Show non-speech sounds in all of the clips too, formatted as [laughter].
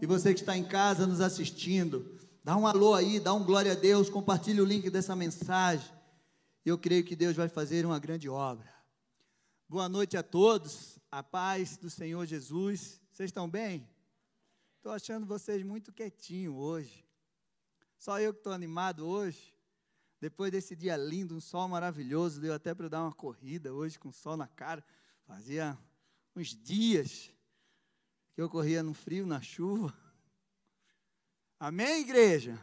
E você que está em casa nos assistindo, dá um alô aí, dá um glória a Deus, compartilhe o link dessa mensagem. Eu creio que Deus vai fazer uma grande obra. Boa noite a todos, a paz do Senhor Jesus. Vocês estão bem? Estou achando vocês muito quietinhos hoje. Só eu que estou animado hoje. Depois desse dia lindo, um sol maravilhoso, deu até para dar uma corrida hoje com sol na cara. Fazia uns dias que eu corria no frio, na chuva. Amém, igreja?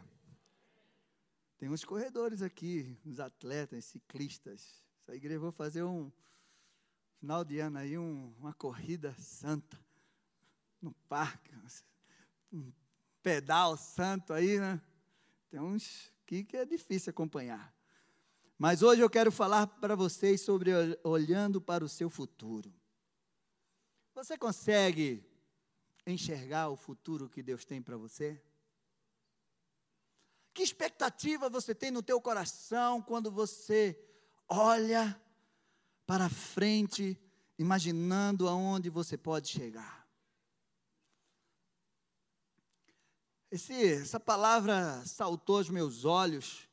Tem uns corredores aqui, uns atletas, ciclistas. Essa igreja vou fazer um final de ano aí, um, uma corrida santa no parque, um pedal santo aí, né? Tem uns que é difícil acompanhar. Mas hoje eu quero falar para vocês sobre olhando para o seu futuro. Você consegue enxergar o futuro que Deus tem para você? Que expectativa você tem no teu coração quando você olha para frente, imaginando aonde você pode chegar? Esse, essa palavra saltou aos meus olhos,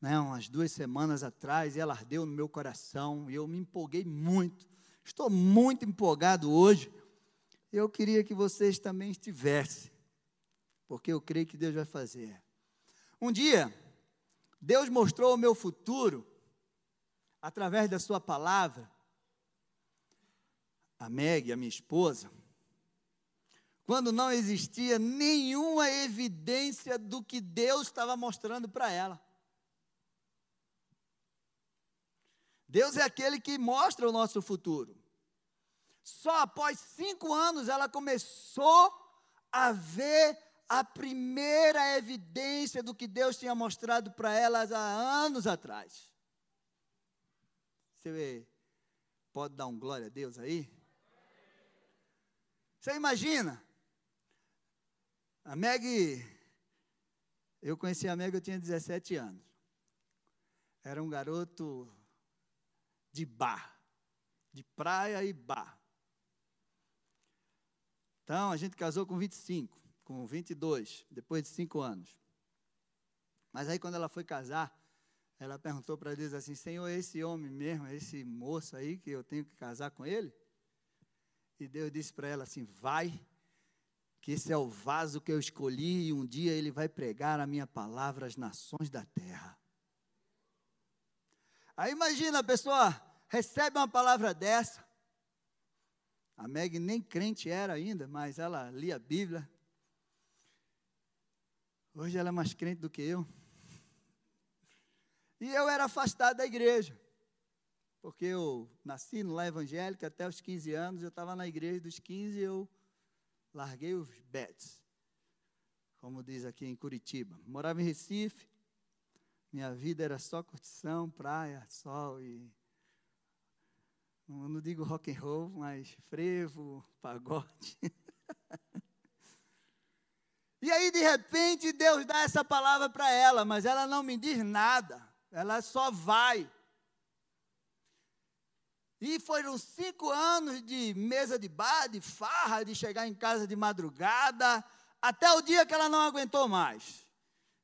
né, umas duas semanas atrás, e ela ardeu no meu coração, e eu me empolguei muito. Estou muito empolgado hoje, eu queria que vocês também estivessem, porque eu creio que Deus vai fazer. Um dia, Deus mostrou o meu futuro através da Sua palavra. A Meg, a minha esposa, quando não existia nenhuma evidência do que Deus estava mostrando para ela. Deus é aquele que mostra o nosso futuro. Só após cinco anos ela começou a ver a primeira evidência do que Deus tinha mostrado para ela há anos atrás. Você pode dar um glória a Deus aí? Você imagina? A Meg, eu conheci a Meg, eu tinha 17 anos. Era um garoto de bar, de praia e bar. Então, a gente casou com 25, com 22, depois de cinco anos. Mas aí, quando ela foi casar, ela perguntou para Deus assim: Senhor, esse homem mesmo, esse moço aí, que eu tenho que casar com ele? E Deus disse para ela assim: Vai, que esse é o vaso que eu escolhi, e um dia ele vai pregar a minha palavra às nações da terra. Aí imagina a pessoa recebe uma palavra dessa, a Meg nem crente era ainda, mas ela lia a Bíblia. Hoje ela é mais crente do que eu. E eu era afastado da igreja. Porque eu nasci no lar evangélico até os 15 anos, eu estava na igreja dos 15 e eu larguei os bets. Como diz aqui em Curitiba. Morava em Recife. Minha vida era só curtição, praia, sol e não digo rock and roll, mas frevo, pagode. [laughs] e aí, de repente, Deus dá essa palavra para ela, mas ela não me diz nada, ela só vai. E foram cinco anos de mesa de bar, de farra, de chegar em casa de madrugada, até o dia que ela não aguentou mais.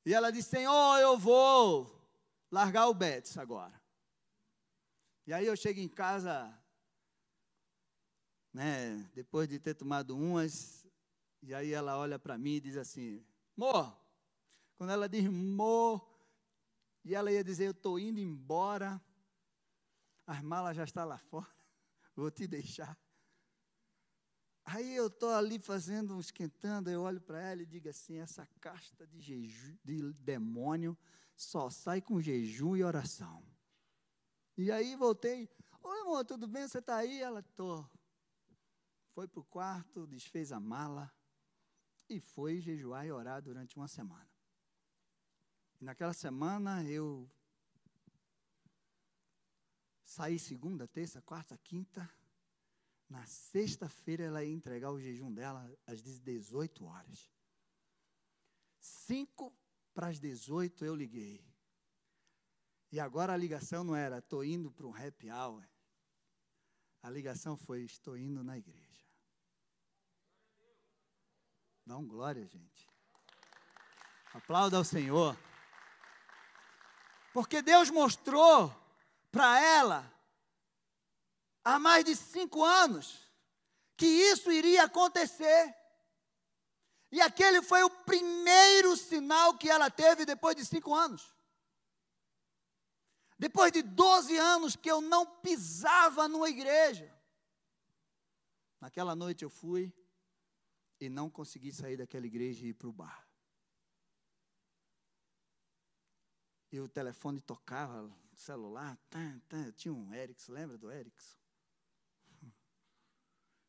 E ela disse: Senhor, eu vou largar o Betis agora. E aí eu chego em casa, né, depois de ter tomado umas, e aí ela olha para mim e diz assim: Mor, quando ela diz Mor, e ela ia dizer: Eu estou indo embora, as malas já estão lá fora, [laughs] vou te deixar. Aí eu estou ali fazendo, esquentando, eu olho para ela e digo assim: essa casta de, jeju, de demônio só sai com jejum e oração. E aí voltei, oi amor, tudo bem? Você está aí? Ela, estou. Foi para o quarto, desfez a mala e foi jejuar e orar durante uma semana. E naquela semana eu saí segunda, terça, quarta, quinta. Na sexta-feira ela ia entregar o jejum dela às 18 horas. Cinco para as 18 eu liguei. E agora a ligação não era, estou indo para um happy hour. A ligação foi, estou indo na igreja. Dá um glória, gente. Aplauda ao Senhor. Porque Deus mostrou para ela, há mais de cinco anos, que isso iria acontecer. E aquele foi o primeiro sinal que ela teve depois de cinco anos. Depois de 12 anos que eu não pisava numa igreja. Naquela noite eu fui e não consegui sair daquela igreja e ir para o bar. E o telefone tocava, o celular, tá, tinha um Ericsson, lembra do Ericsson?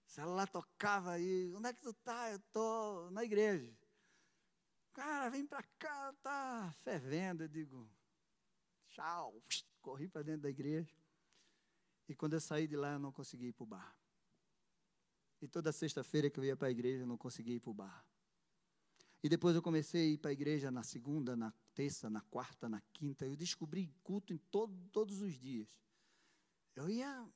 O celular tocava aí, onde é que tu tá? Eu tô na igreja. Cara, vem para cá, tá fervendo. Eu digo, Tchau. Corri para dentro da igreja. E quando eu saí de lá, eu não consegui ir para o bar. E toda sexta-feira que eu ia para a igreja, eu não conseguia ir para o bar. E depois eu comecei a ir para a igreja na segunda, na terça, na quarta, na quinta. Eu descobri culto em todo, todos os dias. Eu ia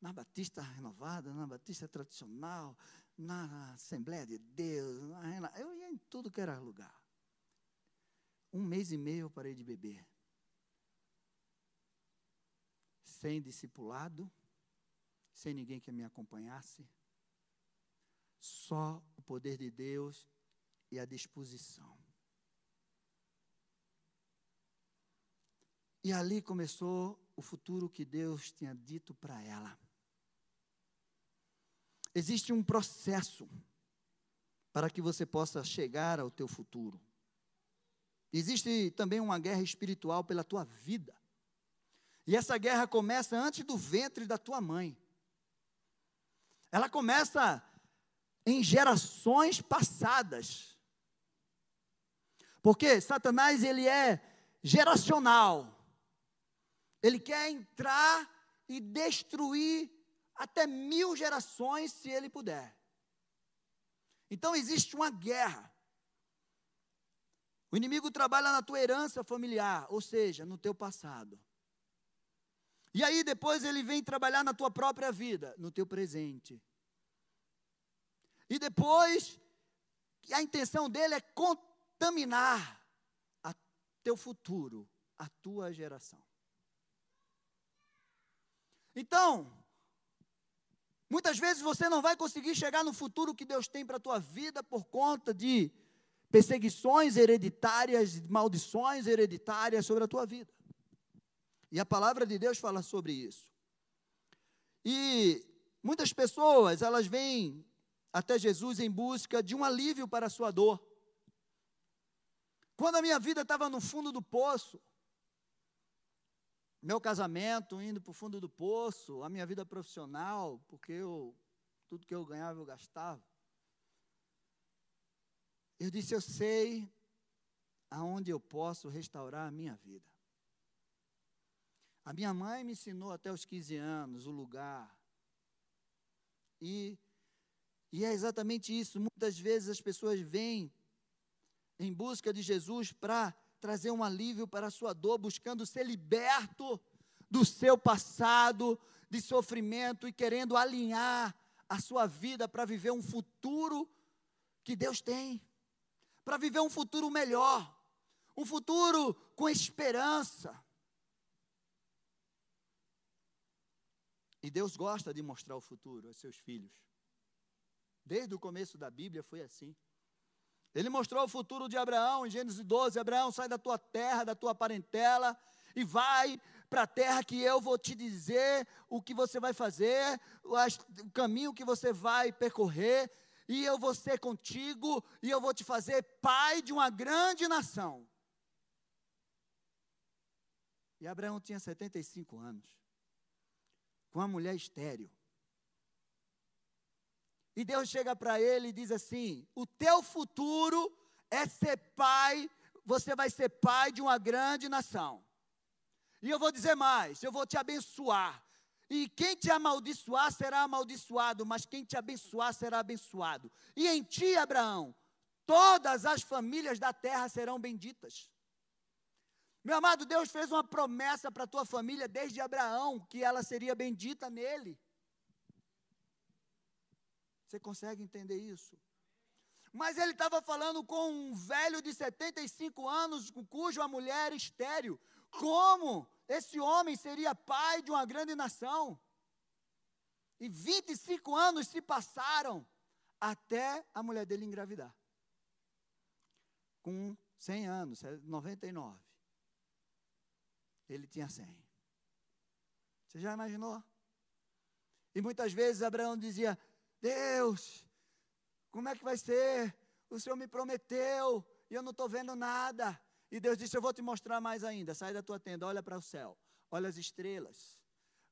na Batista Renovada, na Batista Tradicional, na Assembleia de Deus. Na, eu ia em tudo que era lugar. Um mês e meio eu parei de beber sem discipulado, sem ninguém que me acompanhasse, só o poder de Deus e a disposição. E ali começou o futuro que Deus tinha dito para ela. Existe um processo para que você possa chegar ao teu futuro. Existe também uma guerra espiritual pela tua vida. E essa guerra começa antes do ventre da tua mãe. Ela começa em gerações passadas. Porque Satanás ele é geracional. Ele quer entrar e destruir até mil gerações, se ele puder. Então existe uma guerra. O inimigo trabalha na tua herança familiar, ou seja, no teu passado. E aí depois ele vem trabalhar na tua própria vida, no teu presente. E depois, a intenção dele é contaminar a teu futuro, a tua geração. Então, muitas vezes você não vai conseguir chegar no futuro que Deus tem para a tua vida por conta de perseguições hereditárias, maldições hereditárias sobre a tua vida. E a palavra de Deus fala sobre isso. E muitas pessoas, elas vêm até Jesus em busca de um alívio para a sua dor. Quando a minha vida estava no fundo do poço, meu casamento indo para o fundo do poço, a minha vida profissional, porque eu, tudo que eu ganhava eu gastava. Eu disse: Eu sei aonde eu posso restaurar a minha vida. A minha mãe me ensinou até os 15 anos o lugar. E, e é exatamente isso. Muitas vezes as pessoas vêm em busca de Jesus para trazer um alívio para a sua dor, buscando ser liberto do seu passado de sofrimento e querendo alinhar a sua vida para viver um futuro que Deus tem, para viver um futuro melhor, um futuro com esperança. E Deus gosta de mostrar o futuro aos seus filhos. Desde o começo da Bíblia foi assim. Ele mostrou o futuro de Abraão em Gênesis 12: Abraão, sai da tua terra, da tua parentela, e vai para a terra que eu vou te dizer o que você vai fazer, o caminho que você vai percorrer, e eu vou ser contigo, e eu vou te fazer pai de uma grande nação. E Abraão tinha 75 anos com uma mulher estéril. E Deus chega para ele e diz assim: O teu futuro é ser pai, você vai ser pai de uma grande nação. E eu vou dizer mais: eu vou te abençoar. E quem te amaldiçoar será amaldiçoado, mas quem te abençoar será abençoado. E em ti, Abraão, todas as famílias da terra serão benditas. Meu amado, Deus fez uma promessa para a tua família desde Abraão, que ela seria bendita nele. Você consegue entender isso? Mas ele estava falando com um velho de 75 anos, cuja mulher estéreo. Como esse homem seria pai de uma grande nação? E 25 anos se passaram até a mulher dele engravidar. Com 100 anos, 99. Ele tinha 100. Você já imaginou? E muitas vezes Abraão dizia: Deus, como é que vai ser? O Senhor me prometeu e eu não estou vendo nada. E Deus disse: Eu vou te mostrar mais ainda. Sai da tua tenda, olha para o céu, olha as estrelas,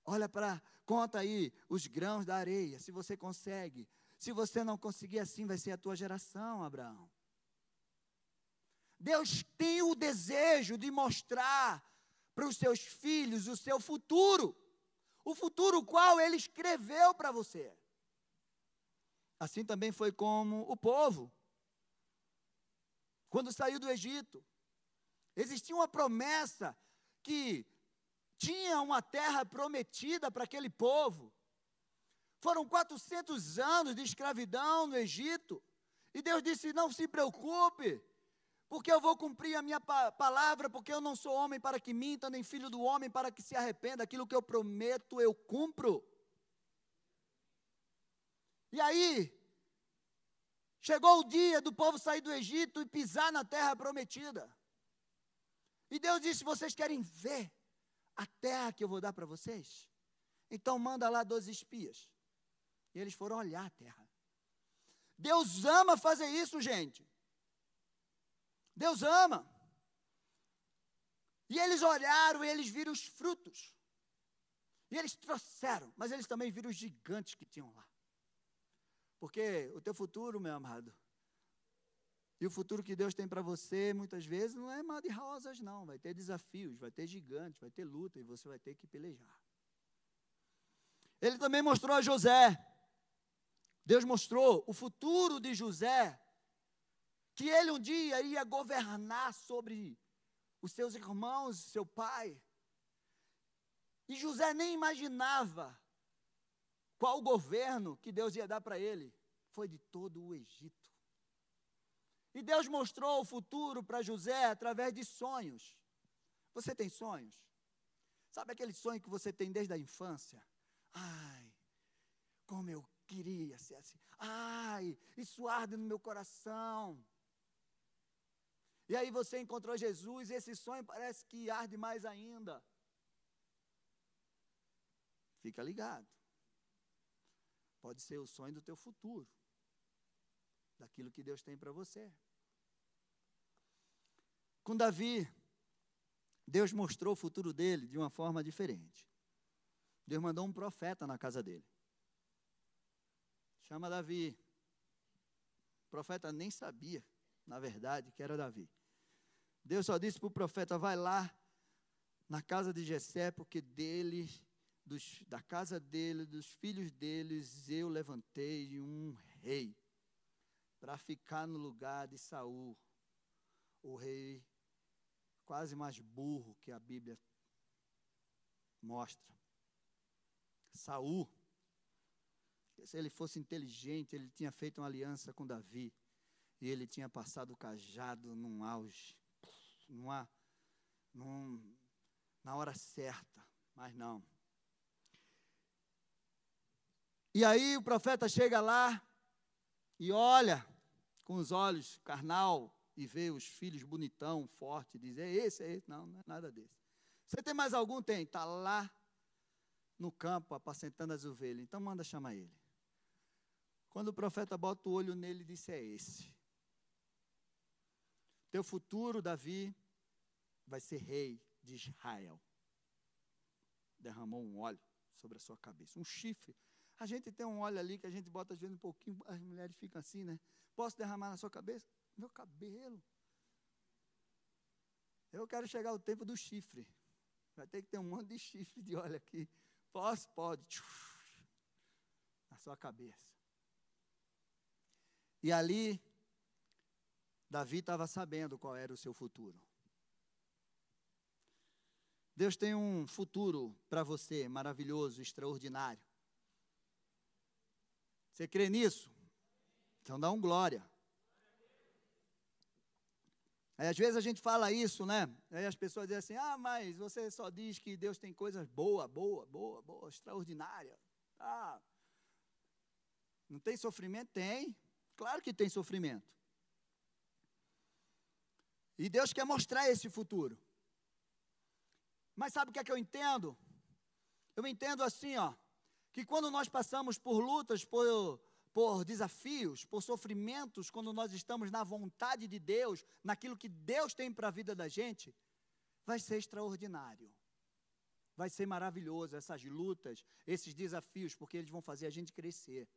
olha para, conta aí os grãos da areia, se você consegue. Se você não conseguir assim, vai ser a tua geração, Abraão. Deus tem o desejo de mostrar para os seus filhos o seu futuro, o futuro qual ele escreveu para você. Assim também foi como o povo, quando saiu do Egito. Existia uma promessa que tinha uma terra prometida para aquele povo. Foram 400 anos de escravidão no Egito. E Deus disse: Não se preocupe, porque eu vou cumprir a minha pa palavra, porque eu não sou homem para que minta, nem filho do homem para que se arrependa. Aquilo que eu prometo, eu cumpro. E aí, chegou o dia do povo sair do Egito e pisar na terra prometida. E Deus disse: Vocês querem ver a terra que eu vou dar para vocês? Então manda lá 12 espias. E eles foram olhar a terra. Deus ama fazer isso, gente. Deus ama. E eles olharam e eles viram os frutos. E eles trouxeram, mas eles também viram os gigantes que tinham lá. Porque o teu futuro, meu amado, e o futuro que Deus tem para você, muitas vezes, não é mar de rosas, não. Vai ter desafios, vai ter gigantes, vai ter luta e você vai ter que pelejar. Ele também mostrou a José. Deus mostrou o futuro de José, que ele um dia ia governar sobre os seus irmãos, seu pai. E José nem imaginava qual o governo que Deus ia dar para ele. Foi de todo o Egito. E Deus mostrou o futuro para José através de sonhos. Você tem sonhos? Sabe aquele sonho que você tem desde a infância? Ai, como eu queria ser assim. Ai, isso arde no meu coração. E aí você encontrou Jesus e esse sonho parece que arde mais ainda. Fica ligado. Pode ser o sonho do teu futuro. Daquilo que Deus tem para você. Com Davi, Deus mostrou o futuro dele de uma forma diferente. Deus mandou um profeta na casa dele. Chama Davi. O profeta nem sabia, na verdade, que era Davi. Deus só disse para o profeta: vai lá na casa de Jessé, porque dele, dos, da casa dele, dos filhos deles, eu levantei um rei para ficar no lugar de Saul, o rei quase mais burro que a Bíblia mostra. Saul, se ele fosse inteligente, ele tinha feito uma aliança com Davi. E ele tinha passado o cajado num auge, numa, num, na hora certa, mas não. E aí o profeta chega lá e olha com os olhos carnal, e vê os filhos bonitão, forte, diz, é esse, é esse. Não, não é nada desse. Você tem mais algum? Tem. Está lá no campo, apacentando as ovelhas. Então manda chamar ele. Quando o profeta bota o olho nele, disse, é esse. Teu futuro, Davi, vai ser rei de Israel. Derramou um óleo sobre a sua cabeça, um chifre. A gente tem um óleo ali que a gente bota às vezes um pouquinho, as mulheres ficam assim, né? Posso derramar na sua cabeça? Meu cabelo. Eu quero chegar ao tempo do chifre. Vai ter que ter um monte de chifre de óleo aqui. Posso? Pode. Na sua cabeça. E ali, Davi estava sabendo qual era o seu futuro. Deus tem um futuro para você maravilhoso, extraordinário. Você crê nisso? Então dá um glória. Aí, às vezes a gente fala isso, né? Aí as pessoas dizem assim: ah, mas você só diz que Deus tem coisas boa, boa, boa, boa, extraordinária. Ah, não tem sofrimento? Tem. Claro que tem sofrimento. E Deus quer mostrar esse futuro. Mas sabe o que é que eu entendo? Eu entendo assim, ó, que quando nós passamos por lutas, por por desafios, por sofrimentos, quando nós estamos na vontade de Deus, naquilo que Deus tem para a vida da gente, vai ser extraordinário. Vai ser maravilhoso essas lutas, esses desafios, porque eles vão fazer a gente crescer.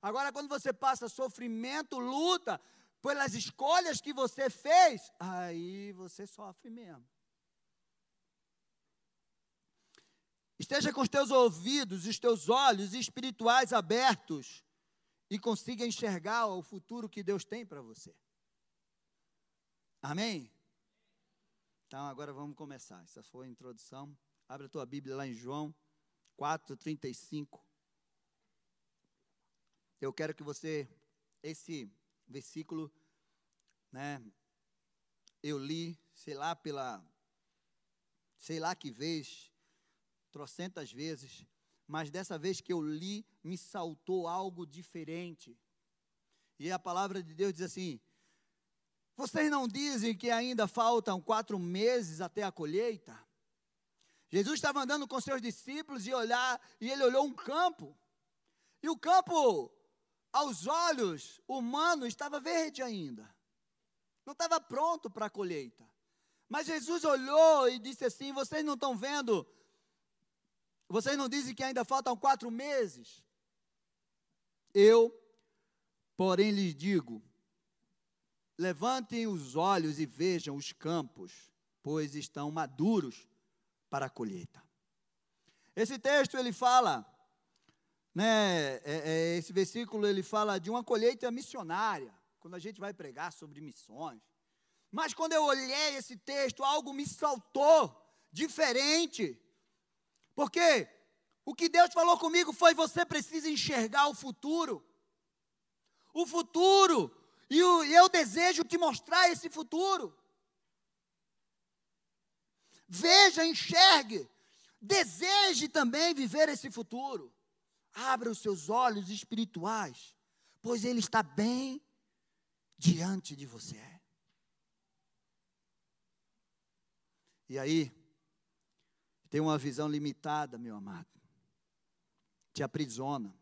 Agora, quando você passa sofrimento, luta, pelas escolhas que você fez, aí você sofre mesmo. Esteja com os teus ouvidos, os teus olhos espirituais abertos e consiga enxergar o futuro que Deus tem para você. Amém? Então agora vamos começar. Essa foi a introdução. Abre a tua Bíblia lá em João 4:35. Eu quero que você esse versículo, né, eu li, sei lá pela sei lá que vez trocentas vezes, mas dessa vez que eu li, me saltou algo diferente. E a palavra de Deus diz assim: Vocês não dizem que ainda faltam quatro meses até a colheita? Jesus estava andando com seus discípulos e olhar, e ele olhou um campo. E o campo, aos olhos humanos, estava verde ainda. Não estava pronto para a colheita. Mas Jesus olhou e disse assim: Vocês não estão vendo vocês não dizem que ainda faltam quatro meses? Eu, porém, lhes digo: levantem os olhos e vejam os campos, pois estão maduros para a colheita. Esse texto ele fala, né, é, é, esse versículo ele fala de uma colheita missionária, quando a gente vai pregar sobre missões. Mas quando eu olhei esse texto, algo me saltou diferente. Porque o que Deus falou comigo foi: você precisa enxergar o futuro. O futuro. E, e eu desejo te mostrar esse futuro. Veja, enxergue. Deseje também viver esse futuro. Abra os seus olhos espirituais, pois Ele está bem diante de você. E aí, tem uma visão limitada, meu amado. Te aprisiona,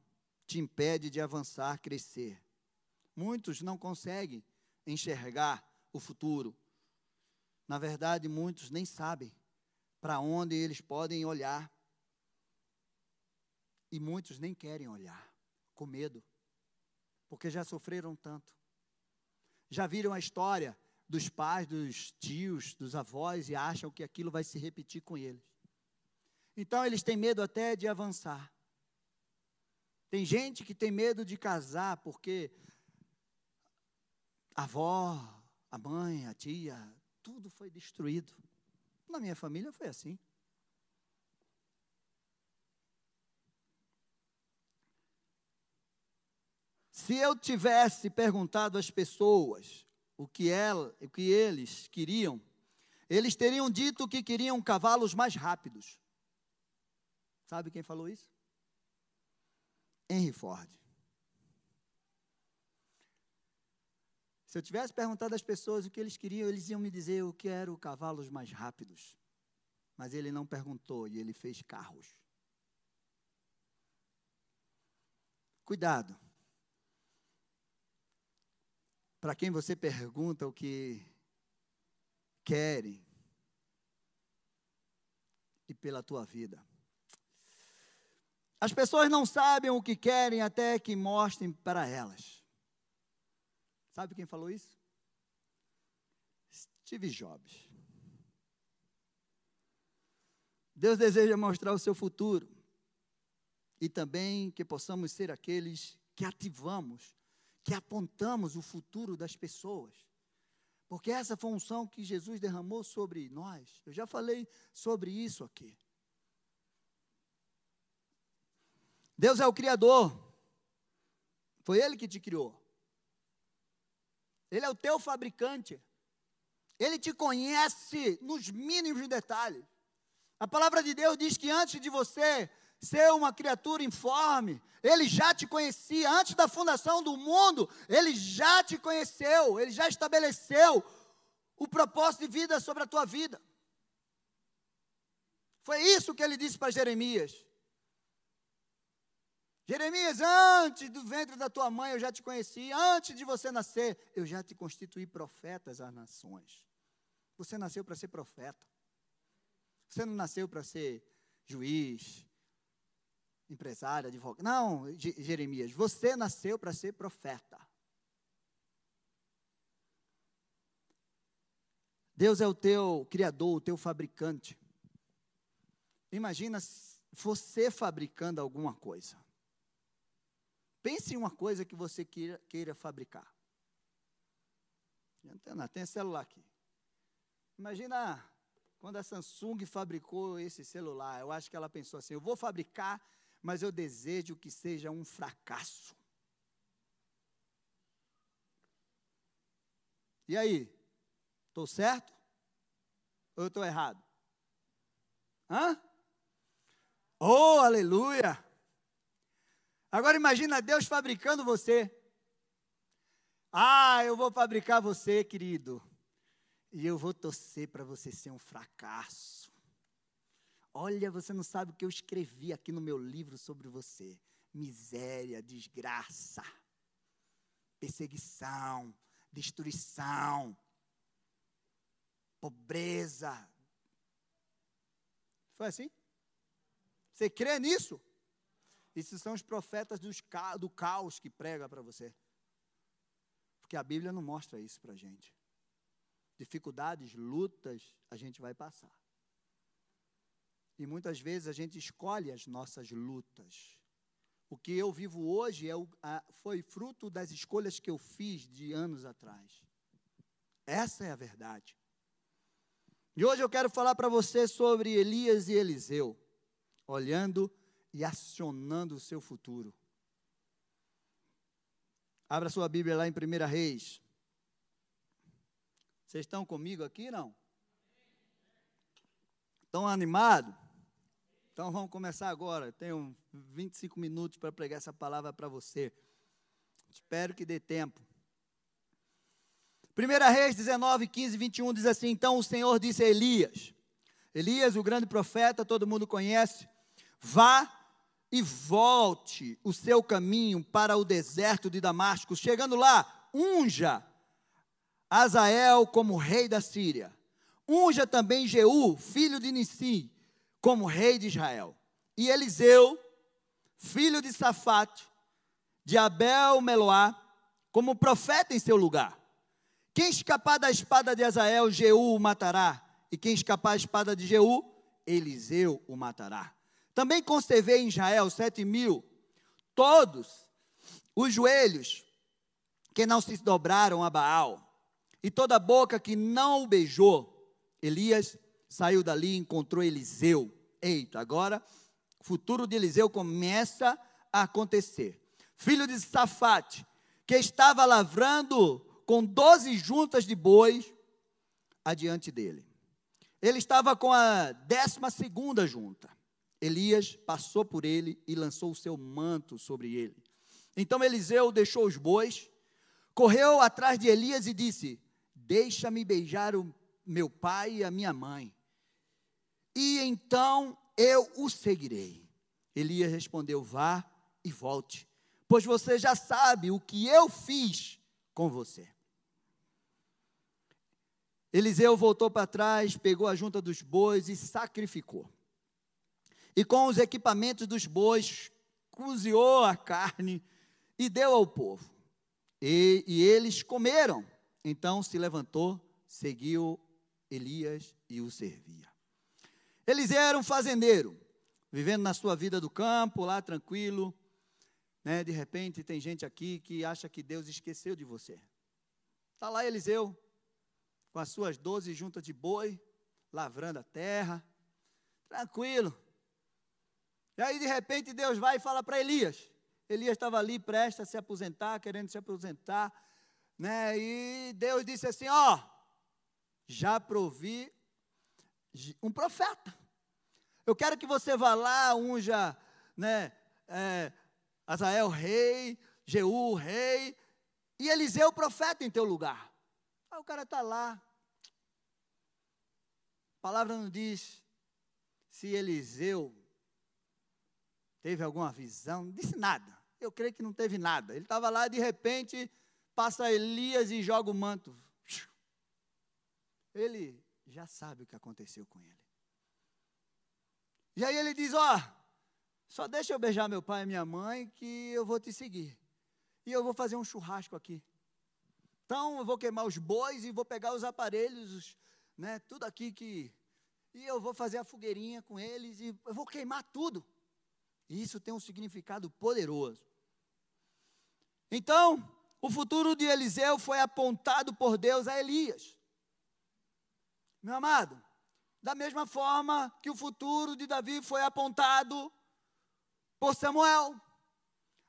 te impede de avançar, crescer. Muitos não conseguem enxergar o futuro. Na verdade, muitos nem sabem para onde eles podem olhar. E muitos nem querem olhar, com medo, porque já sofreram tanto. Já viram a história dos pais, dos tios, dos avós e acham que aquilo vai se repetir com eles. Então eles têm medo até de avançar. Tem gente que tem medo de casar porque a avó, a mãe, a tia, tudo foi destruído. Na minha família foi assim. Se eu tivesse perguntado às pessoas o que, ela, o que eles queriam, eles teriam dito que queriam cavalos mais rápidos. Sabe quem falou isso? Henry Ford. Se eu tivesse perguntado às pessoas o que eles queriam, eles iam me dizer eu quero cavalos mais rápidos. Mas ele não perguntou e ele fez carros. Cuidado. Para quem você pergunta o que querem e pela tua vida. As pessoas não sabem o que querem até que mostrem para elas. Sabe quem falou isso? Steve Jobs. Deus deseja mostrar o seu futuro e também que possamos ser aqueles que ativamos, que apontamos o futuro das pessoas. Porque essa função que Jesus derramou sobre nós. Eu já falei sobre isso aqui. Deus é o Criador. Foi Ele que te criou. Ele é o teu fabricante. Ele te conhece nos mínimos detalhes. A palavra de Deus diz que antes de você ser uma criatura informe, ele já te conhecia, antes da fundação do mundo, ele já te conheceu, ele já estabeleceu o propósito de vida sobre a tua vida. Foi isso que ele disse para Jeremias. Jeremias, antes do ventre da tua mãe eu já te conheci, antes de você nascer, eu já te constituí profetas às nações. Você nasceu para ser profeta. Você não nasceu para ser juiz, empresário, advogado. Não, Jeremias, você nasceu para ser profeta. Deus é o teu criador, o teu fabricante. Imagina você fabricando alguma coisa. Pense em uma coisa que você queira, queira fabricar. Tem, tem celular aqui. Imagina quando a Samsung fabricou esse celular, eu acho que ela pensou assim: eu vou fabricar, mas eu desejo que seja um fracasso. E aí? Estou certo? Ou estou errado? Hã? Oh, aleluia! Agora imagina Deus fabricando você. Ah, eu vou fabricar você, querido. E eu vou torcer para você ser um fracasso. Olha, você não sabe o que eu escrevi aqui no meu livro sobre você: miséria, desgraça, perseguição, destruição, pobreza. Foi assim? Você crê nisso? Esses são os profetas do caos que prega para você. Porque a Bíblia não mostra isso para a gente dificuldades, lutas, a gente vai passar. E muitas vezes a gente escolhe as nossas lutas. O que eu vivo hoje é o, a, foi fruto das escolhas que eu fiz de anos atrás. Essa é a verdade. E hoje eu quero falar para você sobre Elias e Eliseu, olhando e acionando o seu futuro. Abra sua Bíblia lá em 1 Reis, vocês estão comigo aqui, não? Estão animados? Então vamos começar agora. Tenho 25 minutos para pregar essa palavra para você. Espero que dê tempo. 1 Reis 19, 15, 21 diz assim: Então o Senhor disse a Elias, Elias, o grande profeta, todo mundo conhece, vá e volte o seu caminho para o deserto de Damasco. Chegando lá, unja Azael como rei da Síria. Unja também Jeú, filho de Nissim, como rei de Israel. E Eliseu, filho de Safate, de Abel Meloá, como profeta em seu lugar. Quem escapar da espada de Azael, Jeú o matará. E quem escapar da espada de Jeú, Eliseu o matará. Também conservei em Israel sete mil, todos os joelhos que não se dobraram a Baal e toda boca que não o beijou. Elias saiu dali e encontrou Eliseu. Eita, agora o futuro de Eliseu começa a acontecer. Filho de Safate, que estava lavrando com doze juntas de bois adiante dele. Ele estava com a décima segunda junta. Elias passou por ele e lançou o seu manto sobre ele. Então Eliseu deixou os bois, correu atrás de Elias e disse: Deixa-me beijar o meu pai e a minha mãe, e então eu o seguirei. Elias respondeu: Vá e volte, pois você já sabe o que eu fiz com você. Eliseu voltou para trás, pegou a junta dos bois e sacrificou. E com os equipamentos dos bois, cozinhou a carne e deu ao povo. E, e eles comeram. Então se levantou, seguiu Elias e o servia. Eliseu era um fazendeiro, vivendo na sua vida do campo, lá tranquilo. Né? De repente tem gente aqui que acha que Deus esqueceu de você. Está lá Eliseu, com as suas doze juntas de boi, lavrando a terra, tranquilo. E aí de repente Deus vai e fala para Elias. Elias estava ali prestes a se aposentar, querendo se aposentar né? E Deus disse assim: Ó, já provi um profeta. Eu quero que você vá lá, unja, né? É, Azael rei, Jeú rei, e Eliseu profeta em teu lugar. Aí o cara está lá. A palavra não diz se Eliseu teve alguma visão, não disse nada. Eu creio que não teve nada. Ele estava lá, de repente, passa Elias e joga o manto. Ele já sabe o que aconteceu com ele. E aí ele diz: Ó, oh, só deixa eu beijar meu pai e minha mãe que eu vou te seguir. E eu vou fazer um churrasco aqui. Então eu vou queimar os bois e vou pegar os aparelhos, né, tudo aqui que. E eu vou fazer a fogueirinha com eles e eu vou queimar tudo. E isso tem um significado poderoso. Então, o futuro de Eliseu foi apontado por Deus a Elias. Meu amado, da mesma forma que o futuro de Davi foi apontado por Samuel.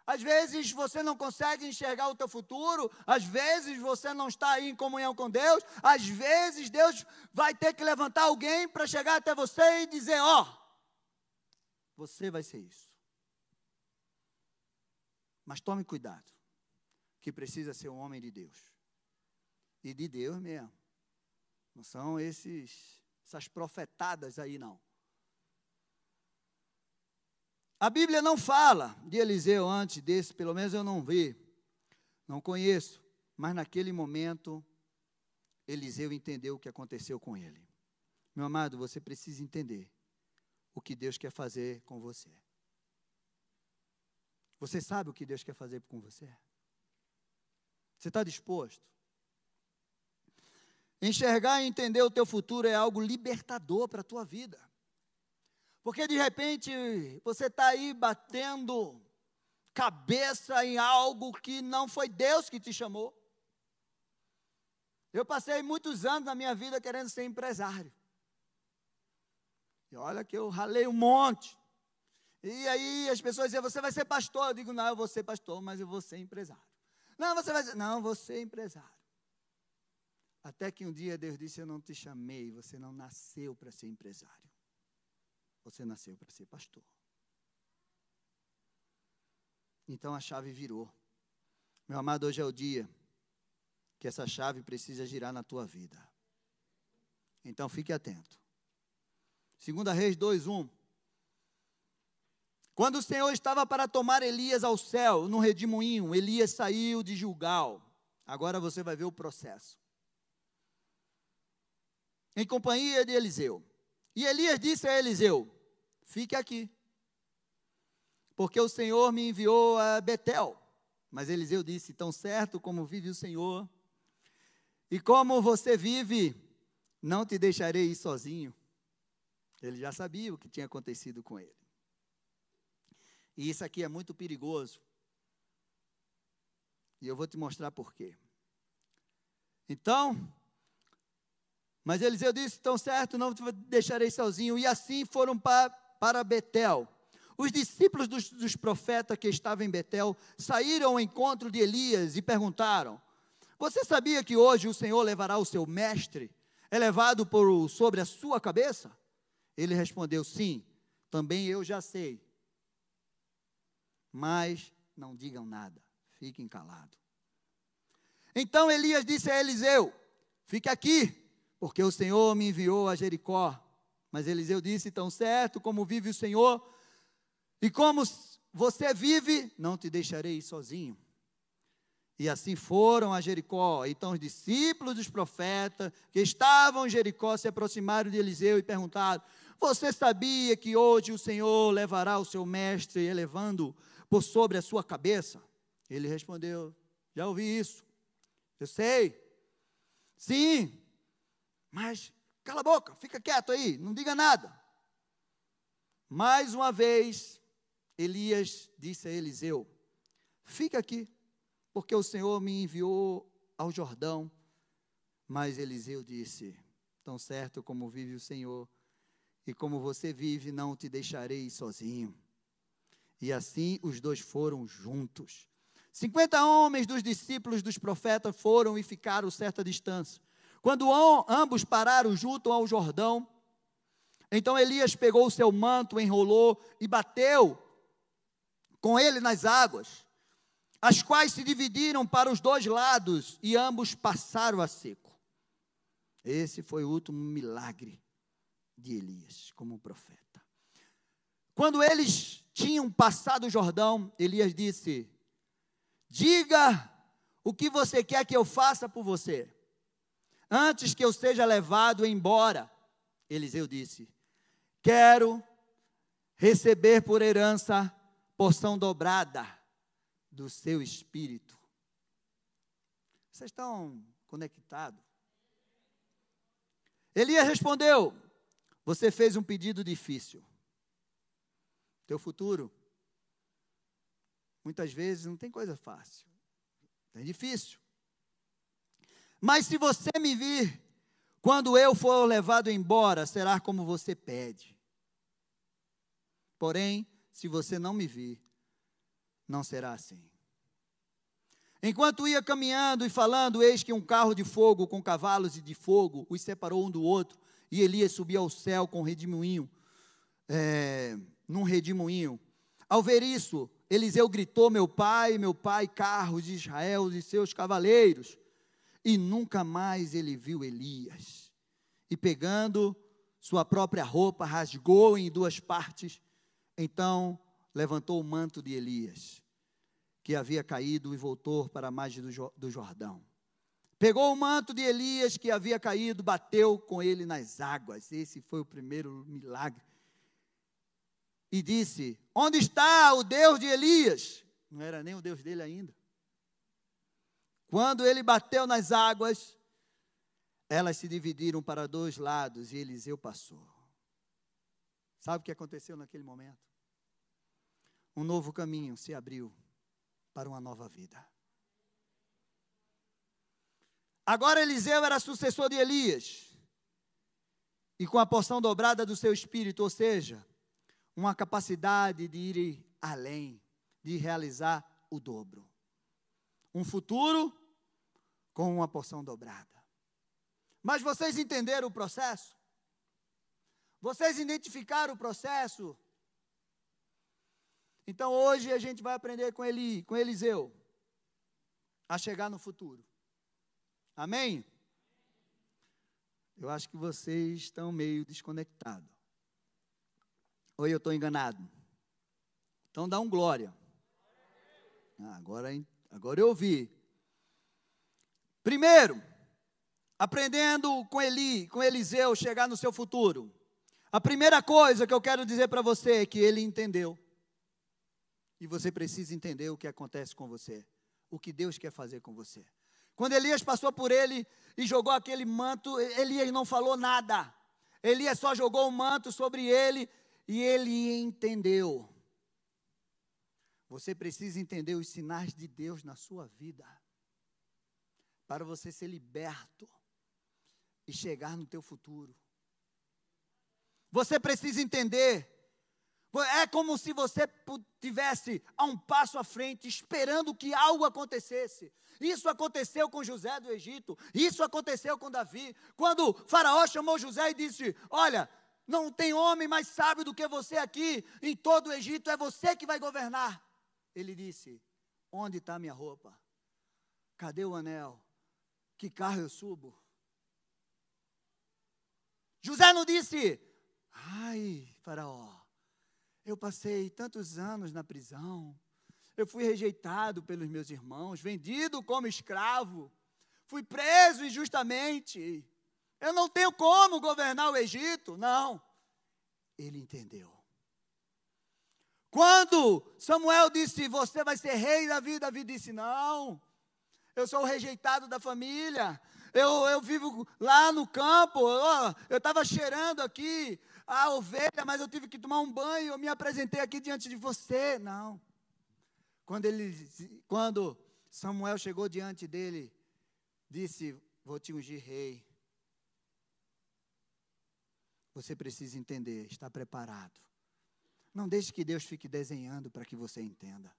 Às vezes você não consegue enxergar o teu futuro, às vezes você não está em comunhão com Deus, às vezes Deus vai ter que levantar alguém para chegar até você e dizer: Ó, oh, você vai ser isso. Mas tome cuidado que precisa ser um homem de Deus. E de Deus mesmo. Não são esses, essas profetadas aí, não. A Bíblia não fala de Eliseu antes desse, pelo menos eu não vi, não conheço, mas naquele momento, Eliseu entendeu o que aconteceu com ele. Meu amado, você precisa entender o que Deus quer fazer com você. Você sabe o que Deus quer fazer com você? Você está disposto? Enxergar e entender o teu futuro é algo libertador para a tua vida. Porque de repente você está aí batendo cabeça em algo que não foi Deus que te chamou. Eu passei muitos anos na minha vida querendo ser empresário. E olha que eu ralei um monte. E aí as pessoas diziam, você vai ser pastor. Eu digo, não, eu vou ser pastor, mas eu vou ser empresário. Não, você vai dizer, não, você é empresário. Até que um dia Deus disse: Eu não te chamei, você não nasceu para ser empresário. Você nasceu para ser pastor. Então a chave virou. Meu amado, hoje é o dia que essa chave precisa girar na tua vida. Então fique atento. Segunda Reis 2:1. Quando o Senhor estava para tomar Elias ao céu, no redemoinho, Elias saiu de Gilgal. Agora você vai ver o processo. Em companhia de Eliseu. E Elias disse a Eliseu: Fique aqui, porque o Senhor me enviou a Betel. Mas Eliseu disse: Tão certo como vive o Senhor, e como você vive, não te deixarei ir sozinho. Ele já sabia o que tinha acontecido com ele. E isso aqui é muito perigoso. E eu vou te mostrar por quê. Então, mas Eliseu disse: Tão certo, não te deixarei sozinho. E assim foram para, para Betel. Os discípulos dos, dos profetas que estavam em Betel saíram ao encontro de Elias e perguntaram: Você sabia que hoje o Senhor levará o seu mestre elevado por, sobre a sua cabeça? Ele respondeu: Sim, também eu já sei mas não digam nada, fiquem calados. Então Elias disse a Eliseu: Fique aqui, porque o Senhor me enviou a Jericó. Mas Eliseu disse: Tão certo como vive o Senhor, e como você vive, não te deixarei sozinho. E assim foram a Jericó. Então os discípulos dos profetas que estavam em Jericó se aproximaram de Eliseu e perguntaram: Você sabia que hoje o Senhor levará o seu mestre elevando por sobre a sua cabeça? Ele respondeu: Já ouvi isso. Eu sei. Sim. Mas cala a boca, fica quieto aí, não diga nada. Mais uma vez, Elias disse a Eliseu: Fica aqui, porque o Senhor me enviou ao Jordão. Mas Eliseu disse: Tão certo como vive o Senhor, e como você vive, não te deixarei sozinho. E assim os dois foram juntos. Cinquenta homens dos discípulos dos profetas foram e ficaram certa distância. Quando ambos pararam junto ao Jordão, então Elias pegou o seu manto, enrolou e bateu com ele nas águas, as quais se dividiram para os dois lados e ambos passaram a seco. Esse foi o último milagre de Elias como profeta. Quando eles tinham passado o Jordão, Elias disse: Diga o que você quer que eu faça por você, antes que eu seja levado embora. Eliseu disse: Quero receber por herança porção dobrada do seu espírito. Vocês estão conectados? Elias respondeu: Você fez um pedido difícil. Teu futuro, muitas vezes, não tem coisa fácil. É difícil. Mas se você me vir, quando eu for levado embora, será como você pede. Porém, se você não me vir, não será assim. Enquanto ia caminhando e falando, eis que um carro de fogo com cavalos e de fogo os separou um do outro, e Elias subiu ao céu com um redemoinho, é, num redemoinho. Ao ver isso, Eliseu gritou: Meu pai, meu pai, carros de Israel e seus cavaleiros. E nunca mais ele viu Elias. E pegando sua própria roupa, rasgou em duas partes então levantou o manto de Elias, que havia caído, e voltou para a margem do Jordão. Pegou o manto de Elias que havia caído, bateu com ele nas águas. Esse foi o primeiro milagre. E disse: Onde está o Deus de Elias? Não era nem o Deus dele ainda. Quando ele bateu nas águas, elas se dividiram para dois lados e Eliseu passou. Sabe o que aconteceu naquele momento? Um novo caminho se abriu para uma nova vida. Agora Eliseu era sucessor de Elias. E com a porção dobrada do seu espírito, ou seja, uma capacidade de ir além, de realizar o dobro. Um futuro com uma porção dobrada. Mas vocês entenderam o processo? Vocês identificaram o processo? Então hoje a gente vai aprender com Eli, com Eliseu, a chegar no futuro. Amém? Eu acho que vocês estão meio desconectados. Ou eu estou enganado? Então dá um glória. Ah, agora, agora eu ouvi. Primeiro, aprendendo com Eli, com Eliseu, chegar no seu futuro. A primeira coisa que eu quero dizer para você é que ele entendeu. E você precisa entender o que acontece com você, o que Deus quer fazer com você. Quando Elias passou por ele e jogou aquele manto, Elias não falou nada. Elias só jogou o manto sobre ele e ele entendeu. Você precisa entender os sinais de Deus na sua vida. Para você ser liberto e chegar no teu futuro. Você precisa entender. É como se você tivesse a um passo à frente, esperando que algo acontecesse. Isso aconteceu com José do Egito, isso aconteceu com Davi. Quando Faraó chamou José e disse: Olha, não tem homem mais sábio do que você aqui em todo o Egito, é você que vai governar. Ele disse: Onde está minha roupa? Cadê o anel? Que carro eu subo? José não disse: Ai, Faraó, eu passei tantos anos na prisão, eu fui rejeitado pelos meus irmãos, vendido como escravo, fui preso injustamente, eu não tenho como governar o Egito. Não, ele entendeu. Quando Samuel disse: Você vai ser rei da vida, Davi disse: Não, eu sou o rejeitado da família, eu, eu vivo lá no campo, eu estava cheirando aqui a ovelha, mas eu tive que tomar um banho, eu me apresentei aqui diante de você. Não. Quando, ele, quando Samuel chegou diante dele, disse: Vou te ungir rei. Você precisa entender, está preparado. Não deixe que Deus fique desenhando para que você entenda.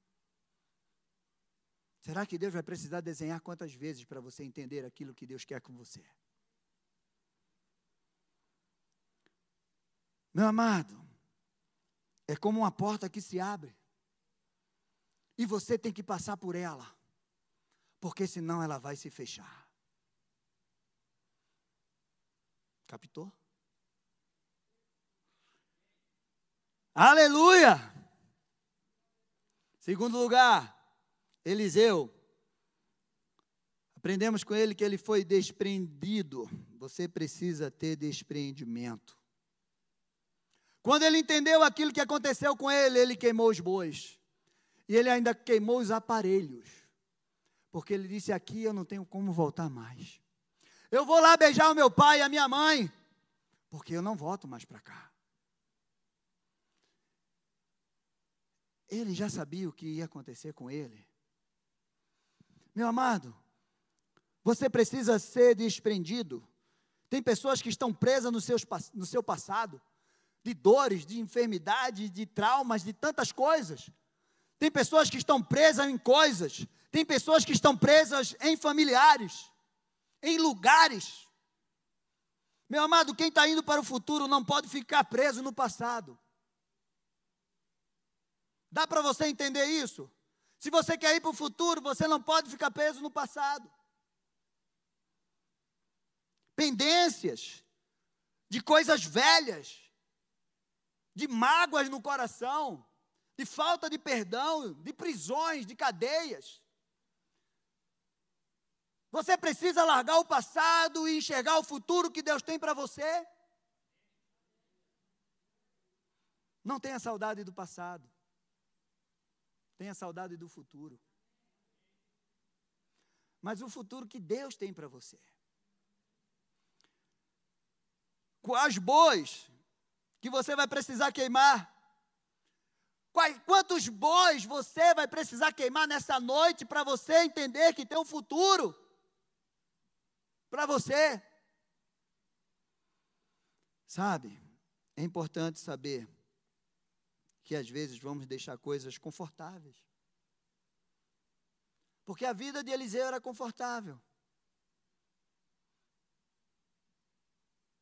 Será que Deus vai precisar desenhar quantas vezes para você entender aquilo que Deus quer com você? Meu amado, é como uma porta que se abre. E você tem que passar por ela. Porque senão ela vai se fechar. Captou? Aleluia! Segundo lugar, Eliseu. Aprendemos com ele que ele foi desprendido. Você precisa ter desprendimento. Quando ele entendeu aquilo que aconteceu com ele, ele queimou os bois. E ele ainda queimou os aparelhos. Porque ele disse: Aqui eu não tenho como voltar mais. Eu vou lá beijar o meu pai e a minha mãe. Porque eu não volto mais para cá. Ele já sabia o que ia acontecer com ele. Meu amado, você precisa ser desprendido. Tem pessoas que estão presas no, seus, no seu passado de dores, de enfermidades, de traumas, de tantas coisas. Tem pessoas que estão presas em coisas, tem pessoas que estão presas em familiares, em lugares. Meu amado, quem está indo para o futuro não pode ficar preso no passado. Dá para você entender isso? Se você quer ir para o futuro, você não pode ficar preso no passado. Pendências de coisas velhas, de mágoas no coração, de falta de perdão, de prisões, de cadeias. Você precisa largar o passado e enxergar o futuro que Deus tem para você. Não tenha saudade do passado. Tenha saudade do futuro. Mas o futuro que Deus tem para você. Quais bois que você vai precisar queimar? Quantos bois você vai precisar queimar nessa noite para você entender que tem um futuro? Para você. Sabe, é importante saber que às vezes vamos deixar coisas confortáveis. Porque a vida de Eliseu era confortável.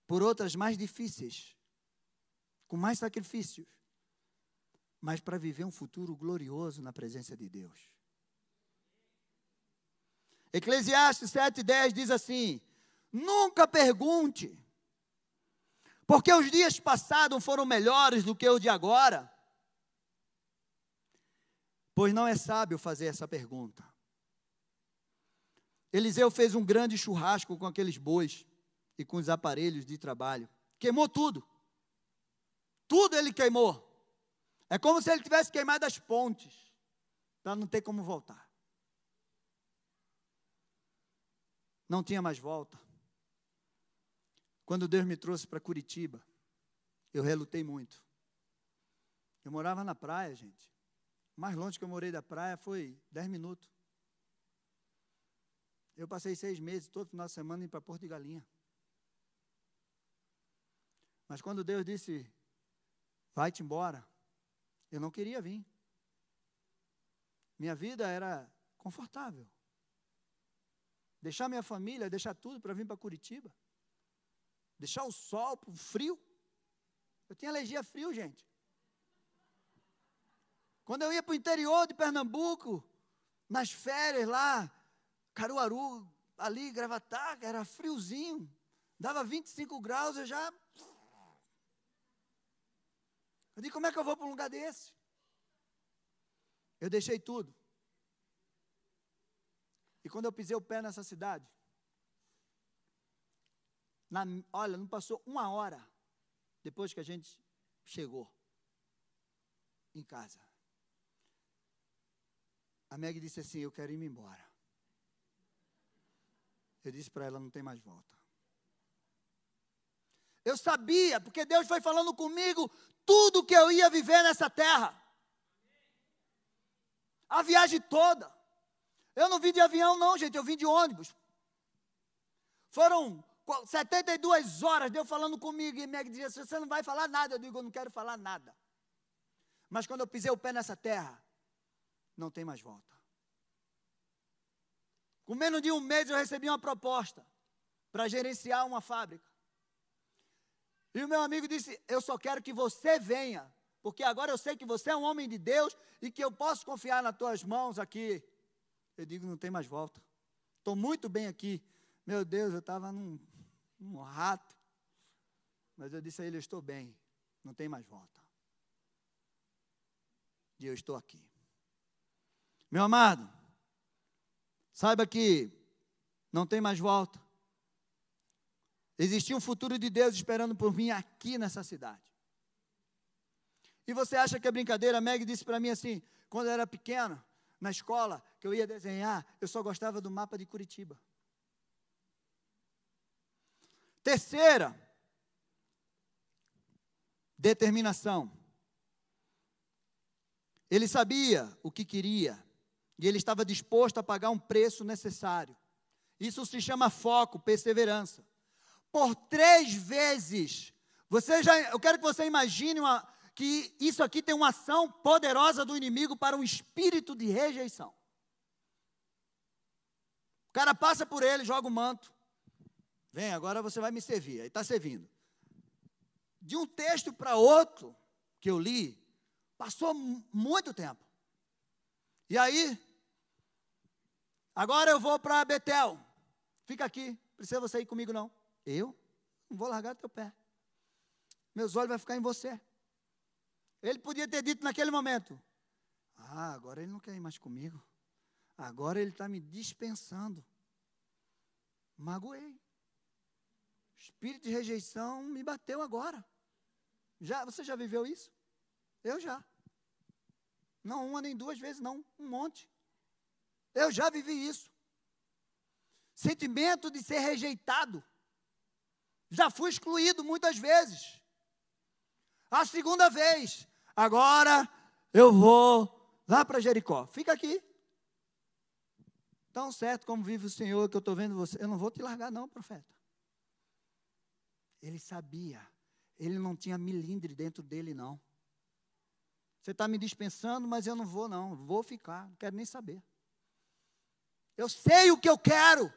Por outras mais difíceis com mais sacrifícios, mas para viver um futuro glorioso na presença de Deus. Eclesiastes 7,10 diz assim: Nunca pergunte, porque os dias passados foram melhores do que os de agora. Pois não é sábio fazer essa pergunta. Eliseu fez um grande churrasco com aqueles bois e com os aparelhos de trabalho. Queimou tudo. Tudo ele queimou. É como se ele tivesse queimado as pontes, para não ter como voltar. Não tinha mais volta. Quando Deus me trouxe para Curitiba, eu relutei muito. Eu morava na praia, gente. Mais longe que eu morei da praia foi 10 minutos. Eu passei seis meses, todo final de semana, indo para Porto de Galinha. Mas quando Deus disse, vai-te embora. Eu não queria vir. Minha vida era confortável. Deixar minha família, deixar tudo para vir para Curitiba. Deixar o sol, o frio. Eu tinha alergia a frio, gente. Quando eu ia para o interior de Pernambuco, nas férias lá, Caruaru, ali, Gravatar, era friozinho. Dava 25 graus, eu já eu disse, como é que eu vou para um lugar desse? Eu deixei tudo. E quando eu pisei o pé nessa cidade, na, olha, não passou uma hora depois que a gente chegou em casa. A Meg disse assim: Eu quero ir embora. Eu disse para ela: Não tem mais volta. Eu sabia, porque Deus foi falando comigo tudo que eu ia viver nessa terra. A viagem toda. Eu não vim de avião, não, gente, eu vim de ônibus. Foram 72 horas Deus falando comigo e Meg dizia: Você não vai falar nada. Eu digo: Eu não quero falar nada. Mas quando eu pisei o pé nessa terra, não tem mais volta. Com menos de um mês eu recebi uma proposta para gerenciar uma fábrica. E o meu amigo disse: Eu só quero que você venha, porque agora eu sei que você é um homem de Deus e que eu posso confiar nas tuas mãos aqui. Eu digo: Não tem mais volta. Estou muito bem aqui. Meu Deus, eu estava num, num rato. Mas eu disse a ele: Eu estou bem. Não tem mais volta. E eu estou aqui. Meu amado, saiba que não tem mais volta. Existia um futuro de Deus esperando por mim aqui nessa cidade. E você acha que é brincadeira? A Meg disse para mim assim, quando eu era pequeno, na escola, que eu ia desenhar, eu só gostava do mapa de Curitiba. Terceira, determinação. Ele sabia o que queria e ele estava disposto a pagar um preço necessário. Isso se chama foco, perseverança por três vezes. Você já, eu quero que você imagine uma, que isso aqui tem uma ação poderosa do inimigo para um espírito de rejeição. O cara passa por ele, joga o manto. Vem, agora você vai me servir. Aí está servindo. De um texto para outro que eu li, passou muito tempo. E aí, agora eu vou para Betel. Fica aqui, precisa você ir comigo não. Eu não vou largar teu pé. Meus olhos vão ficar em você. Ele podia ter dito naquele momento: Ah, agora ele não quer ir mais comigo. Agora ele está me dispensando. Magoei. Espírito de rejeição me bateu agora. Já, você já viveu isso? Eu já. Não uma nem duas vezes, não. Um monte. Eu já vivi isso. Sentimento de ser rejeitado. Já fui excluído muitas vezes. A segunda vez, agora eu vou lá para Jericó. Fica aqui. Tão certo como vive o Senhor que eu estou vendo você. Eu não vou te largar, não, profeta. Ele sabia. Ele não tinha milindre dentro dele, não. Você está me dispensando, mas eu não vou, não. Vou ficar, não quero nem saber. Eu sei o que eu quero.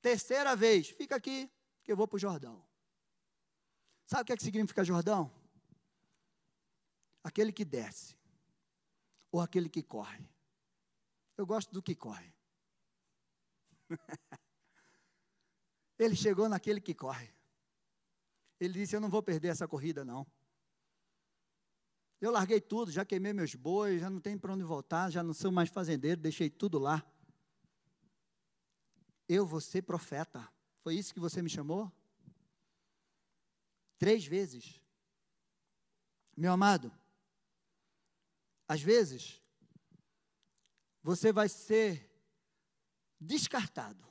Terceira vez, fica aqui que eu vou para o Jordão. Sabe o que, é que significa Jordão? Aquele que desce, ou aquele que corre. Eu gosto do que corre. [laughs] Ele chegou naquele que corre. Ele disse: Eu não vou perder essa corrida, não. Eu larguei tudo, já queimei meus bois, já não tenho para onde voltar, já não sou mais fazendeiro, deixei tudo lá. Eu vou ser profeta. Foi isso que você me chamou? Três vezes. Meu amado, às vezes, você vai ser descartado.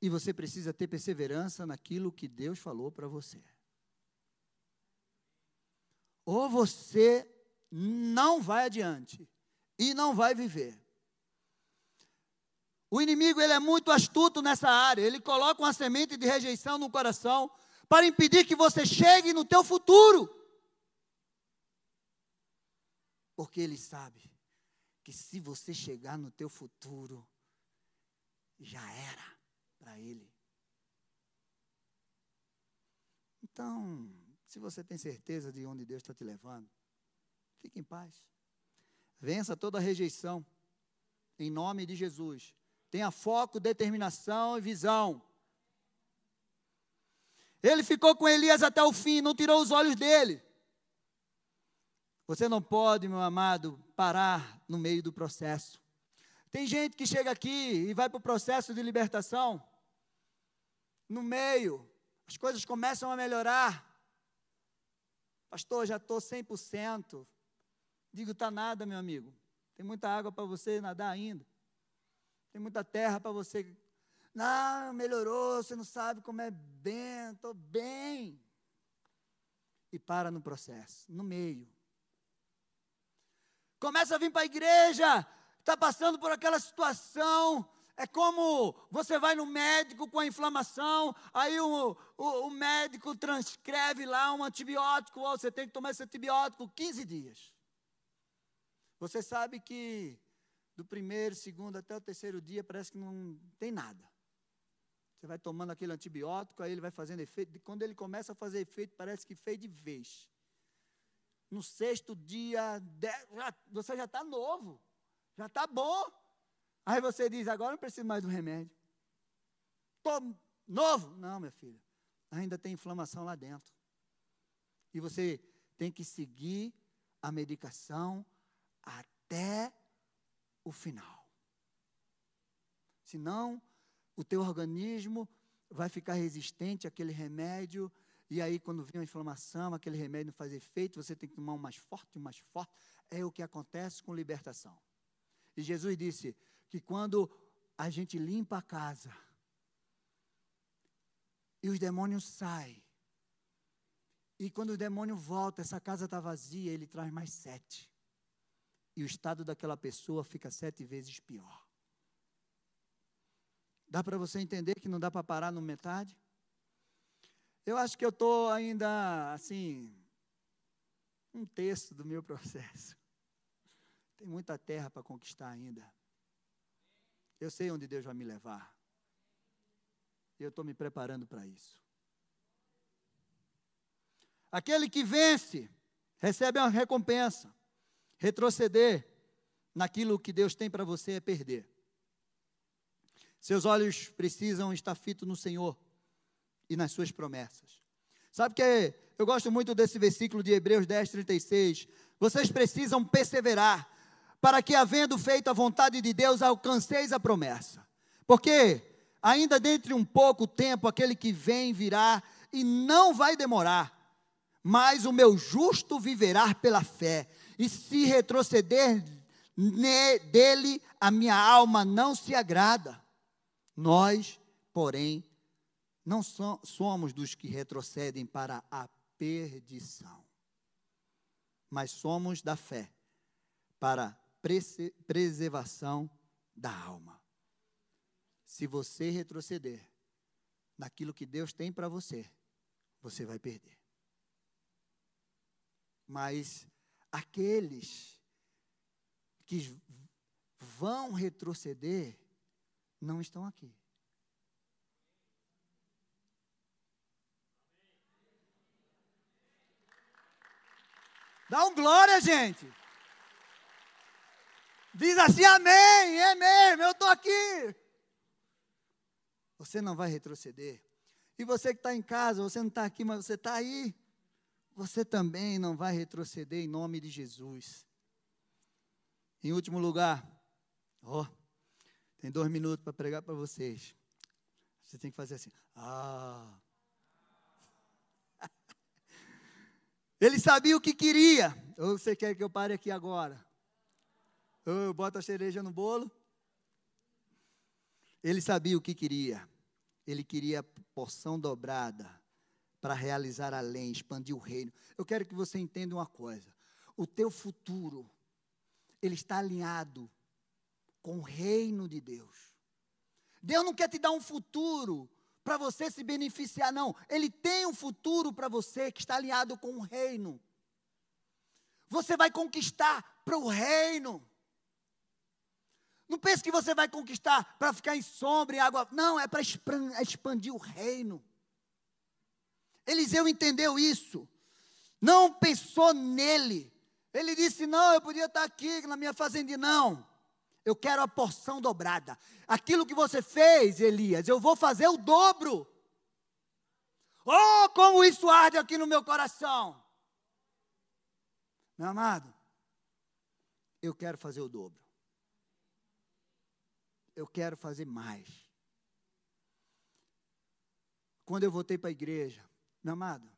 E você precisa ter perseverança naquilo que Deus falou para você. Ou você não vai adiante e não vai viver. O inimigo ele é muito astuto nessa área. Ele coloca uma semente de rejeição no coração para impedir que você chegue no teu futuro. Porque ele sabe que se você chegar no teu futuro, já era para ele. Então, se você tem certeza de onde Deus está te levando, fique em paz. Vença toda rejeição. Em nome de Jesus. Tenha foco, determinação e visão. Ele ficou com Elias até o fim, não tirou os olhos dele. Você não pode, meu amado, parar no meio do processo. Tem gente que chega aqui e vai para o processo de libertação. No meio, as coisas começam a melhorar. Pastor, já estou 100%. Digo, está nada, meu amigo. Tem muita água para você nadar ainda. Tem muita terra para você. Não, melhorou, você não sabe como é bem, estou bem. E para no processo, no meio. Começa a vir para a igreja, está passando por aquela situação. É como você vai no médico com a inflamação, aí o, o, o médico transcreve lá um antibiótico, você tem que tomar esse antibiótico 15 dias. Você sabe que do primeiro, segundo até o terceiro dia, parece que não tem nada. Você vai tomando aquele antibiótico, aí ele vai fazendo efeito. Quando ele começa a fazer efeito, parece que fez de vez. No sexto dia, você já está novo, já está bom. Aí você diz: agora não preciso mais do remédio. Estou novo. Não, minha filha, ainda tem inflamação lá dentro. E você tem que seguir a medicação até o final. Senão, o teu organismo vai ficar resistente àquele remédio, e aí, quando vem a inflamação, aquele remédio não faz efeito, você tem que tomar um mais forte, um mais forte. É o que acontece com libertação. E Jesus disse que quando a gente limpa a casa e os demônios saem, e quando o demônio volta, essa casa está vazia, ele traz mais sete. E o estado daquela pessoa fica sete vezes pior. Dá para você entender que não dá para parar no metade? Eu acho que eu estou ainda, assim, um terço do meu [laughs] processo. Tem muita terra para conquistar ainda. Eu sei onde Deus vai me levar. E eu estou me preparando para isso. Aquele que vence, recebe uma recompensa. Retroceder naquilo que Deus tem para você é perder. Seus olhos precisam estar fitos no Senhor e nas suas promessas. Sabe que eu gosto muito desse versículo de Hebreus 10, 36. Vocês precisam perseverar para que, havendo feito a vontade de Deus, alcanceis a promessa. Porque ainda dentro de um pouco tempo, aquele que vem virá e não vai demorar. Mas o meu justo viverá pela fé, e se retroceder dele, a minha alma não se agrada. Nós, porém, não somos dos que retrocedem para a perdição, mas somos da fé para preservação da alma. Se você retroceder naquilo que Deus tem para você, você vai perder. Mas aqueles que vão retroceder, não estão aqui. Dá um glória, gente. Diz assim, amém, é mesmo, eu estou aqui. Você não vai retroceder. E você que está em casa, você não está aqui, mas você está aí. Você também não vai retroceder em nome de Jesus. Em último lugar, ó, oh, tem dois minutos para pregar para vocês. Você tem que fazer assim. Ah. [laughs] Ele sabia o que queria. Ou você quer que eu pare aqui agora? Ou eu boto a cereja no bolo? Ele sabia o que queria. Ele queria porção dobrada para realizar além, expandir o reino. Eu quero que você entenda uma coisa. O teu futuro, ele está alinhado com o reino de Deus. Deus não quer te dar um futuro para você se beneficiar, não. Ele tem um futuro para você que está alinhado com o reino. Você vai conquistar para o reino. Não pense que você vai conquistar para ficar em sombra e água. Não, é para expandir o reino. Eliseu entendeu isso. Não pensou nele. Ele disse: Não, eu podia estar aqui na minha fazenda. Não. Eu quero a porção dobrada. Aquilo que você fez, Elias, eu vou fazer o dobro. Oh, como isso arde aqui no meu coração. Meu amado, eu quero fazer o dobro. Eu quero fazer mais. Quando eu voltei para a igreja, meu amado,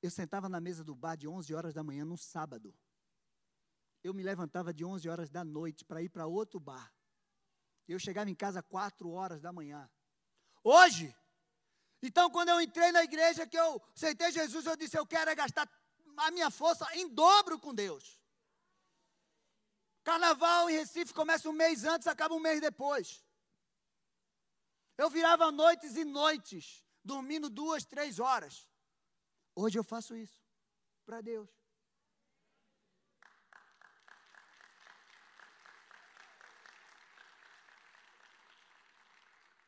eu sentava na mesa do bar de 11 horas da manhã no sábado eu me levantava de 11 horas da noite para ir para outro bar. Eu chegava em casa 4 horas da manhã. Hoje, então quando eu entrei na igreja, que eu aceitei Jesus, eu disse: eu quero é gastar a minha força em dobro com Deus. Carnaval em Recife começa um mês antes, acaba um mês depois. Eu virava noites e noites, dormindo duas, três horas. Hoje eu faço isso para Deus.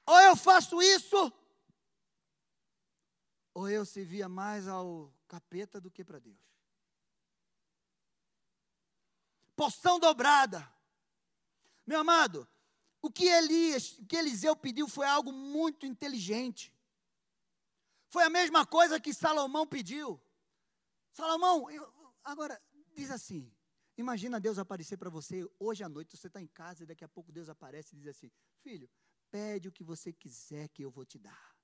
Ou eu faço isso, ou eu servia mais ao capeta do que para Deus. Poção dobrada. Meu amado, o que Elias, o que Eliseu pediu foi algo muito inteligente. Foi a mesma coisa que Salomão pediu. Salomão, eu, agora diz assim: imagina Deus aparecer para você hoje à noite, você está em casa e daqui a pouco Deus aparece e diz assim: Filho, pede o que você quiser que eu vou te dar.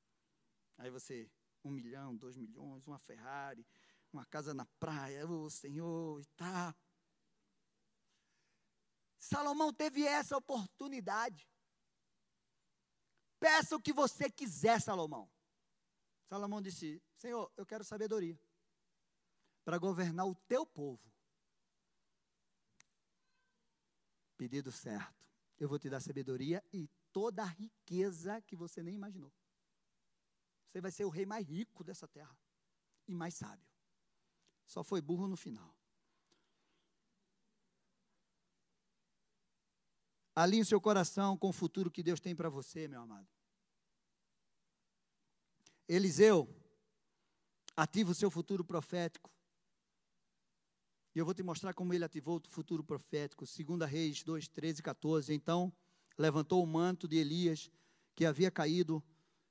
Aí você, um milhão, dois milhões, uma Ferrari, uma casa na praia, oh, Senhor, e tá. Salomão teve essa oportunidade. Peça o que você quiser, Salomão. Salomão disse: Senhor, eu quero sabedoria para governar o teu povo. Pedido certo. Eu vou te dar sabedoria e toda a riqueza que você nem imaginou. Você vai ser o rei mais rico dessa terra e mais sábio. Só foi burro no final. Alinhe o seu coração com o futuro que Deus tem para você, meu amado. Eliseu, ativa o seu futuro profético. E eu vou te mostrar como ele ativou o futuro profético. 2 Reis 2, 13 e 14. Então, levantou o manto de Elias, que havia caído,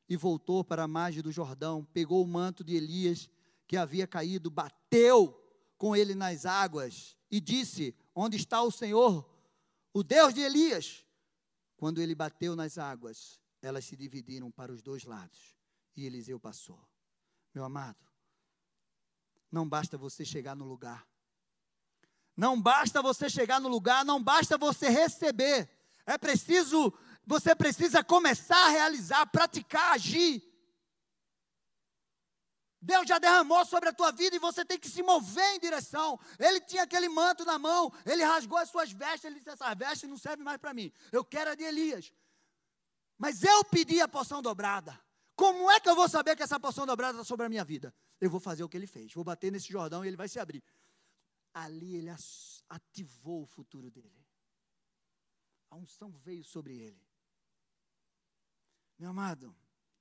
e voltou para a margem do Jordão. Pegou o manto de Elias, que havia caído, bateu com ele nas águas e disse: Onde está o Senhor, o Deus de Elias? Quando ele bateu nas águas, elas se dividiram para os dois lados e Eliseu passou. Meu amado, não basta você chegar no lugar. Não basta você chegar no lugar, não basta você receber. É preciso, você precisa começar a realizar, praticar, agir. Deus já derramou sobre a tua vida e você tem que se mover em direção. Ele tinha aquele manto na mão, ele rasgou as suas vestes, ele disse: essas vestes não servem mais para mim. Eu quero a de Elias. Mas eu pedi a porção dobrada. Como é que eu vou saber que essa porção dobrada está sobre a minha vida? Eu vou fazer o que ele fez. Vou bater nesse Jordão e ele vai se abrir. Ali ele ativou o futuro dele. A unção veio sobre ele. Meu amado,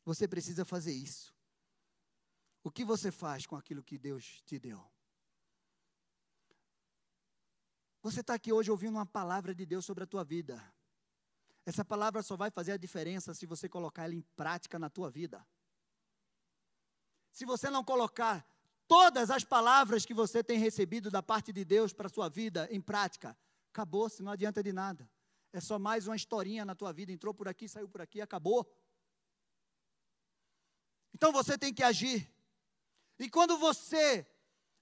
você precisa fazer isso. O que você faz com aquilo que Deus te deu? Você está aqui hoje ouvindo uma palavra de Deus sobre a tua vida. Essa palavra só vai fazer a diferença se você colocar ela em prática na tua vida. Se você não colocar todas as palavras que você tem recebido da parte de Deus para a sua vida em prática, acabou-se, não adianta de nada. É só mais uma historinha na tua vida, entrou por aqui, saiu por aqui, acabou. Então você tem que agir. E quando você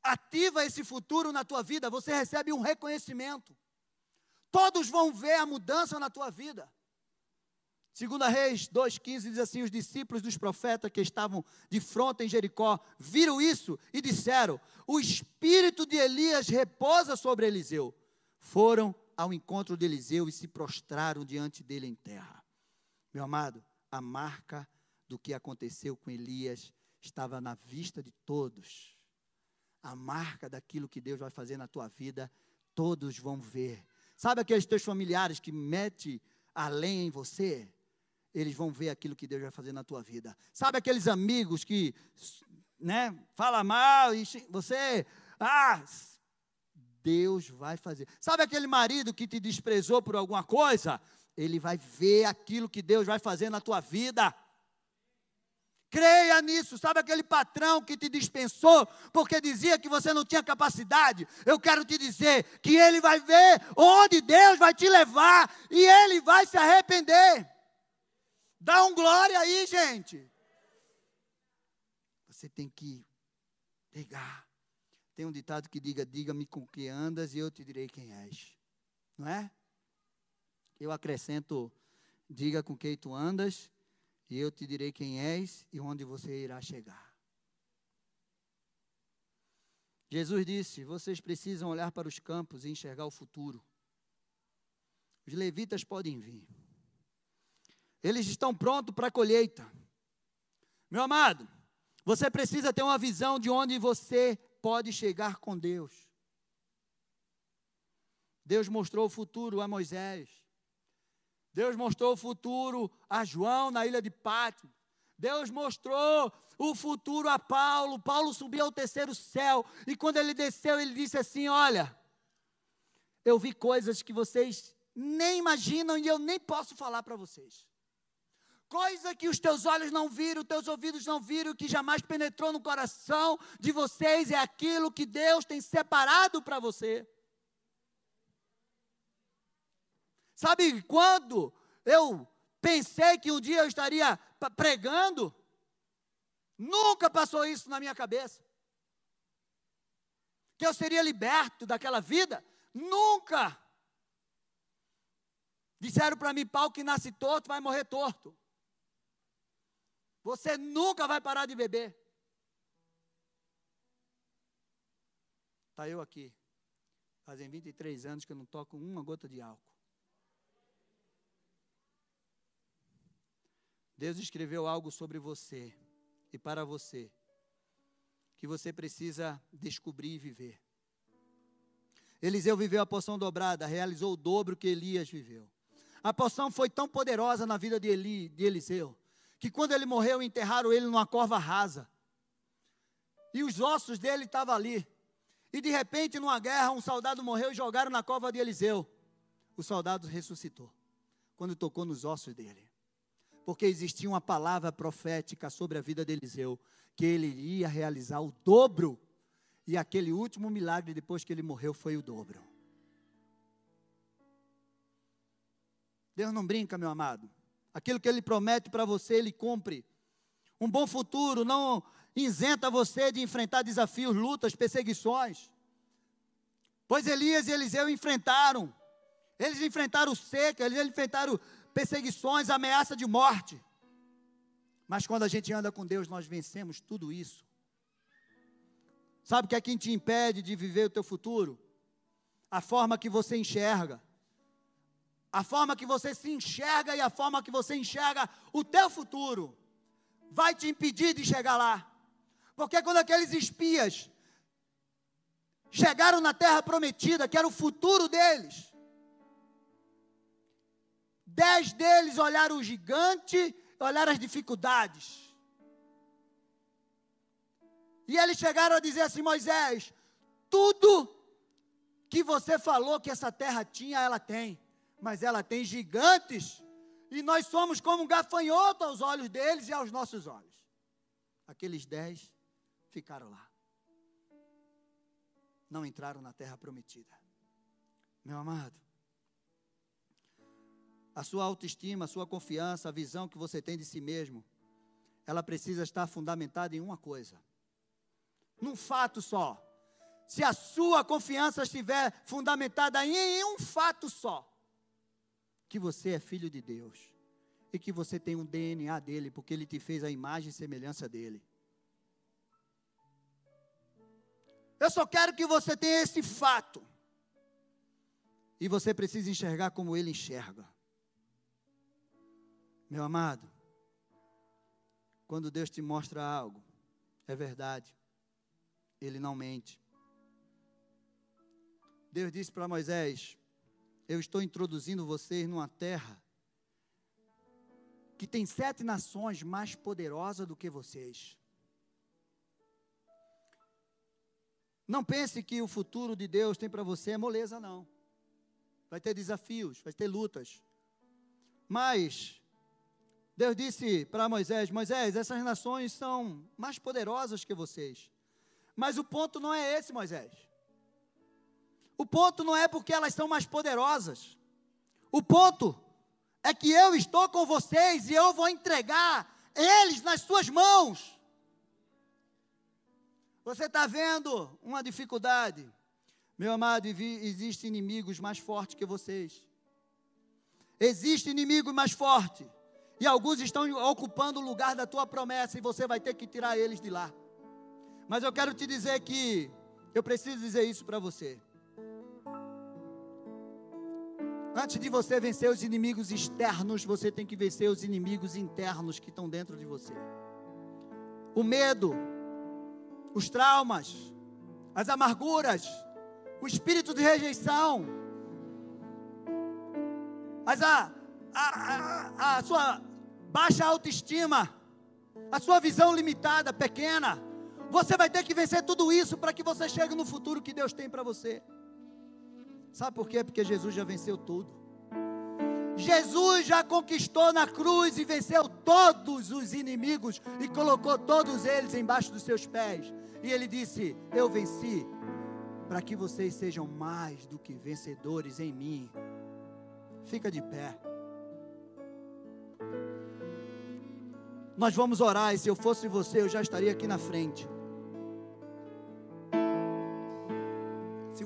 ativa esse futuro na tua vida, você recebe um reconhecimento. Todos vão ver a mudança na tua vida. Segunda Reis 2,15 diz assim: os discípulos dos profetas que estavam de fronte em Jericó viram isso e disseram: O espírito de Elias repousa sobre Eliseu. Foram ao encontro de Eliseu e se prostraram diante dele em terra. Meu amado, a marca do que aconteceu com Elias estava na vista de todos. A marca daquilo que Deus vai fazer na tua vida, todos vão ver. Sabe aqueles teus familiares que mete a lenha em você? Eles vão ver aquilo que Deus vai fazer na tua vida. Sabe aqueles amigos que, né, fala mal e você, ah, Deus vai fazer. Sabe aquele marido que te desprezou por alguma coisa? Ele vai ver aquilo que Deus vai fazer na tua vida. Creia nisso. Sabe aquele patrão que te dispensou porque dizia que você não tinha capacidade? Eu quero te dizer que ele vai ver onde Deus vai te levar e ele vai se arrepender. Dá um glória aí, gente. Você tem que pegar. Tem um ditado que diga: Diga-me com que andas e eu te direi quem és. Não é? Eu acrescento: Diga com quem tu andas e eu te direi quem és e onde você irá chegar. Jesus disse: Vocês precisam olhar para os campos e enxergar o futuro. Os levitas podem vir. Eles estão prontos para a colheita. Meu amado, você precisa ter uma visão de onde você pode chegar com Deus. Deus mostrou o futuro a Moisés. Deus mostrou o futuro a João na ilha de Pátimo. Deus mostrou o futuro a Paulo. Paulo subiu ao terceiro céu. E quando ele desceu, ele disse assim: Olha, eu vi coisas que vocês nem imaginam e eu nem posso falar para vocês. Coisa que os teus olhos não viram, teus ouvidos não viram, que jamais penetrou no coração de vocês, é aquilo que Deus tem separado para você. Sabe quando eu pensei que um dia eu estaria pregando? Nunca passou isso na minha cabeça. Que eu seria liberto daquela vida? Nunca. Disseram para mim, pau que nasce torto vai morrer torto. Você nunca vai parar de beber. Está eu aqui. Fazem 23 anos que eu não toco uma gota de álcool. Deus escreveu algo sobre você e para você que você precisa descobrir e viver. Eliseu viveu a poção dobrada, realizou o dobro que Elias viveu. A poção foi tão poderosa na vida de, Eli, de Eliseu, que quando ele morreu, enterraram ele numa corva rasa. E os ossos dele estavam ali. E de repente, numa guerra, um soldado morreu e jogaram na cova de Eliseu. O soldado ressuscitou, quando tocou nos ossos dele porque existia uma palavra profética sobre a vida de Eliseu, que ele iria realizar o dobro, e aquele último milagre depois que ele morreu foi o dobro. Deus não brinca, meu amado. Aquilo que ele promete para você, ele cumpre. Um bom futuro não isenta você de enfrentar desafios, lutas, perseguições. Pois Elias e Eliseu enfrentaram. Eles enfrentaram seca, eles enfrentaram perseguições, ameaça de morte. Mas quando a gente anda com Deus, nós vencemos tudo isso. Sabe o que é que te impede de viver o teu futuro? A forma que você enxerga. A forma que você se enxerga e a forma que você enxerga o teu futuro vai te impedir de chegar lá. Porque quando aqueles espias chegaram na terra prometida, que era o futuro deles, Dez deles olharam o gigante, olharam as dificuldades. E eles chegaram a dizer assim: Moisés, tudo que você falou que essa terra tinha, ela tem, mas ela tem gigantes, e nós somos como um gafanhoto aos olhos deles e aos nossos olhos. Aqueles dez ficaram lá, não entraram na terra prometida. Meu amado, a sua autoestima, a sua confiança, a visão que você tem de si mesmo, ela precisa estar fundamentada em uma coisa. Num fato só. Se a sua confiança estiver fundamentada em um fato só, que você é filho de Deus e que você tem um DNA dele, porque ele te fez a imagem e semelhança dele. Eu só quero que você tenha esse fato. E você precisa enxergar como ele enxerga. Meu amado, quando Deus te mostra algo, é verdade, Ele não mente. Deus disse para Moisés: Eu estou introduzindo vocês numa terra que tem sete nações mais poderosas do que vocês. Não pense que o futuro de Deus tem para você é moleza, não. Vai ter desafios, vai ter lutas. Mas Deus disse para Moisés: Moisés, essas nações são mais poderosas que vocês. Mas o ponto não é esse, Moisés. O ponto não é porque elas são mais poderosas. O ponto é que eu estou com vocês e eu vou entregar eles nas suas mãos. Você está vendo uma dificuldade? Meu amado, existem inimigos mais fortes que vocês. Existe inimigo mais forte. E alguns estão ocupando o lugar da tua promessa e você vai ter que tirar eles de lá. Mas eu quero te dizer que eu preciso dizer isso para você. Antes de você vencer os inimigos externos, você tem que vencer os inimigos internos que estão dentro de você. O medo, os traumas, as amarguras, o espírito de rejeição, as, a, a, a, a sua baixa autoestima, a sua visão limitada, pequena. Você vai ter que vencer tudo isso para que você chegue no futuro que Deus tem para você. Sabe por quê? Porque Jesus já venceu tudo. Jesus já conquistou na cruz e venceu todos os inimigos e colocou todos eles embaixo dos seus pés. E ele disse: Eu venci para que vocês sejam mais do que vencedores em mim. Fica de pé. Nós vamos orar e se eu fosse você, eu já estaria aqui na frente.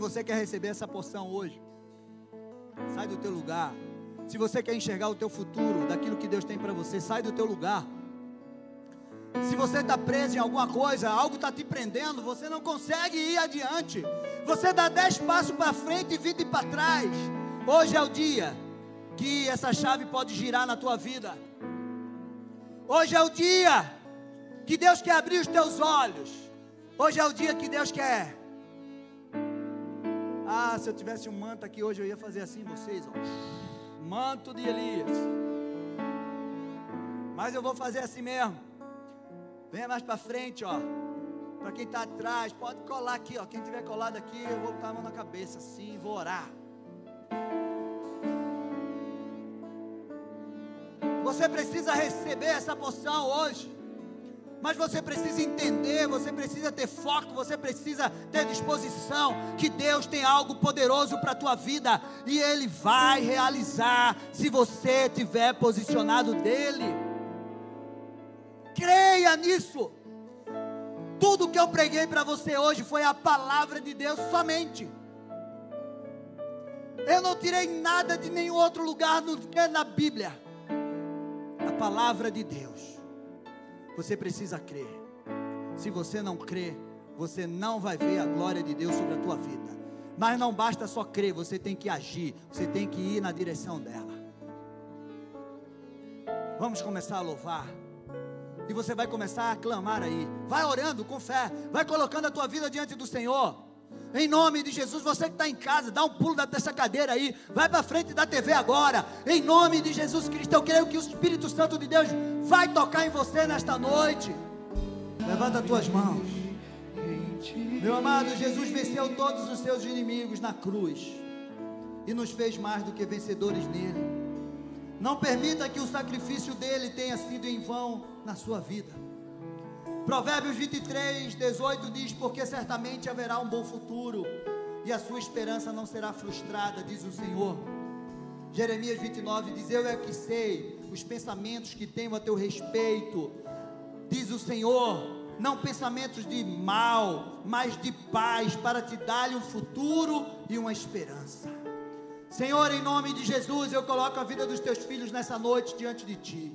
Você quer receber essa porção hoje, sai do teu lugar. Se você quer enxergar o teu futuro, daquilo que Deus tem para você, sai do teu lugar. Se você está preso em alguma coisa, algo está te prendendo, você não consegue ir adiante. Você dá dez passos para frente e vinte para trás. Hoje é o dia que essa chave pode girar na tua vida. Hoje é o dia que Deus quer abrir os teus olhos. Hoje é o dia que Deus quer ah, se eu tivesse um manto aqui hoje, eu ia fazer assim vocês, ó. Manto de Elias. Mas eu vou fazer assim mesmo. Venha mais para frente, ó. Para quem está atrás, pode colar aqui, ó. Quem tiver colado aqui, eu vou botar a mão na cabeça assim, vou orar. Você precisa receber essa poção hoje. Mas você precisa entender, você precisa ter foco, você precisa ter disposição que Deus tem algo poderoso para a tua vida e Ele vai realizar se você estiver posicionado dele. Creia nisso. Tudo que eu preguei para você hoje foi a palavra de Deus somente. Eu não tirei nada de nenhum outro lugar do que na Bíblia. A palavra de Deus. Você precisa crer. Se você não crer, você não vai ver a glória de Deus sobre a tua vida. Mas não basta só crer, você tem que agir, você tem que ir na direção dela. Vamos começar a louvar. E você vai começar a clamar aí. Vai orando com fé, vai colocando a tua vida diante do Senhor. Em nome de Jesus, você que está em casa, dá um pulo dessa cadeira aí, vai para frente da TV agora. Em nome de Jesus Cristo, eu creio que o Espírito Santo de Deus vai tocar em você nesta noite. Levanta as tuas mãos. Meu amado, Jesus venceu todos os seus inimigos na cruz e nos fez mais do que vencedores nele. Não permita que o sacrifício dele tenha sido em vão na sua vida. Provérbios 23, 18 diz: Porque certamente haverá um bom futuro, e a sua esperança não será frustrada, diz o Senhor. Jeremias 29 diz: Eu é que sei os pensamentos que tenho a teu respeito, diz o Senhor, não pensamentos de mal, mas de paz, para te dar-lhe um futuro e uma esperança. Senhor, em nome de Jesus, eu coloco a vida dos teus filhos nessa noite diante de ti.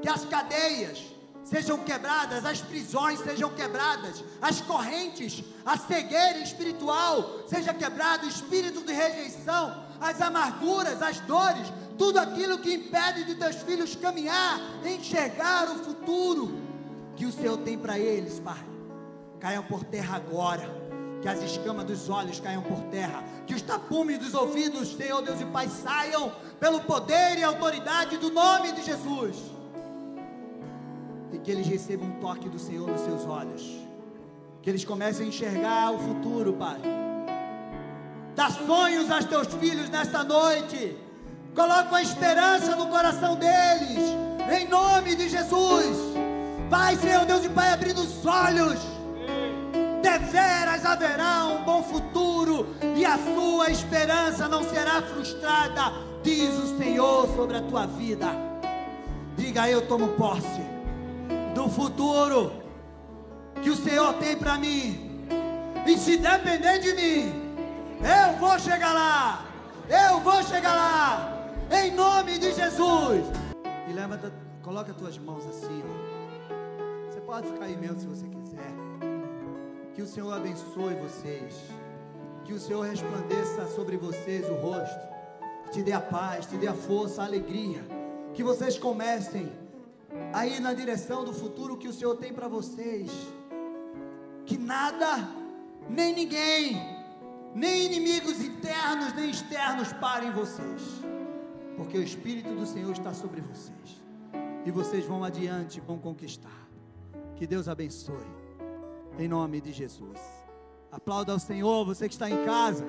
Que as cadeias, sejam quebradas, as prisões sejam quebradas, as correntes, a cegueira espiritual seja quebrado, o espírito de rejeição, as amarguras, as dores, tudo aquilo que impede de teus filhos caminhar, enxergar o futuro que o Senhor tem para eles, Pai. Caiam por terra agora, que as escamas dos olhos caiam por terra, que os tapumes dos ouvidos, Senhor Deus e Pai, saiam pelo poder e autoridade do nome de Jesus e que eles recebam um toque do Senhor nos seus olhos. Que eles comecem a enxergar o futuro, Pai. Dá sonhos aos teus filhos nesta noite. Coloca a esperança no coração deles. Em nome de Jesus. Vai, Senhor Deus e Pai, abrindo os olhos. Deveras haverá um bom futuro e a sua esperança não será frustrada, diz o Senhor sobre a tua vida. Diga, eu tomo posse do futuro que o Senhor tem para mim. E se depender de mim, eu vou chegar lá. Eu vou chegar lá. Em nome de Jesus. E levanta, coloca as tuas mãos assim. Ó. Você pode ficar aí mesmo se você quiser. Que o Senhor abençoe vocês. Que o Senhor resplandeça sobre vocês o rosto. Te dê a paz, te dê a força, a alegria. Que vocês comecem aí na direção do futuro que o Senhor tem para vocês. Que nada, nem ninguém, nem inimigos internos nem externos parem vocês. porque o Espírito do Senhor está sobre vocês. E vocês vão adiante, vão conquistar. Que Deus abençoe. Em nome de Jesus. Aplauda ao Senhor, você que está em casa.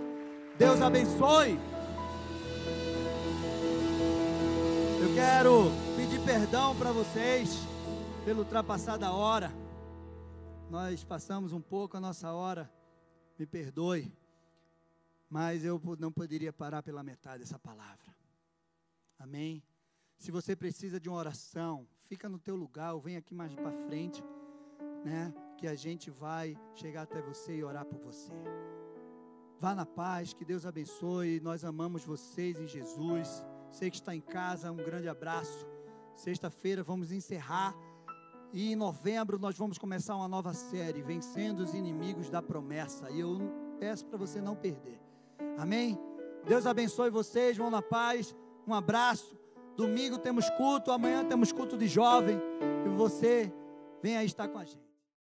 Deus abençoe. Eu quero pedir perdão para vocês pelo ultrapassar da hora. Nós passamos um pouco a nossa hora. Me perdoe. Mas eu não poderia parar pela metade dessa palavra. Amém? Se você precisa de uma oração, fica no teu lugar ou vem aqui mais para frente, né? Que a gente vai chegar até você e orar por você. Vá na paz, que Deus abençoe. Nós amamos vocês em Jesus. Você que está em casa, um grande abraço. Sexta-feira vamos encerrar e em novembro nós vamos começar uma nova série, Vencendo os Inimigos da Promessa. E eu peço para você não perder. Amém? Deus abençoe vocês, vão na paz. Um abraço. Domingo temos culto, amanhã temos culto de jovem. E você venha estar com a gente.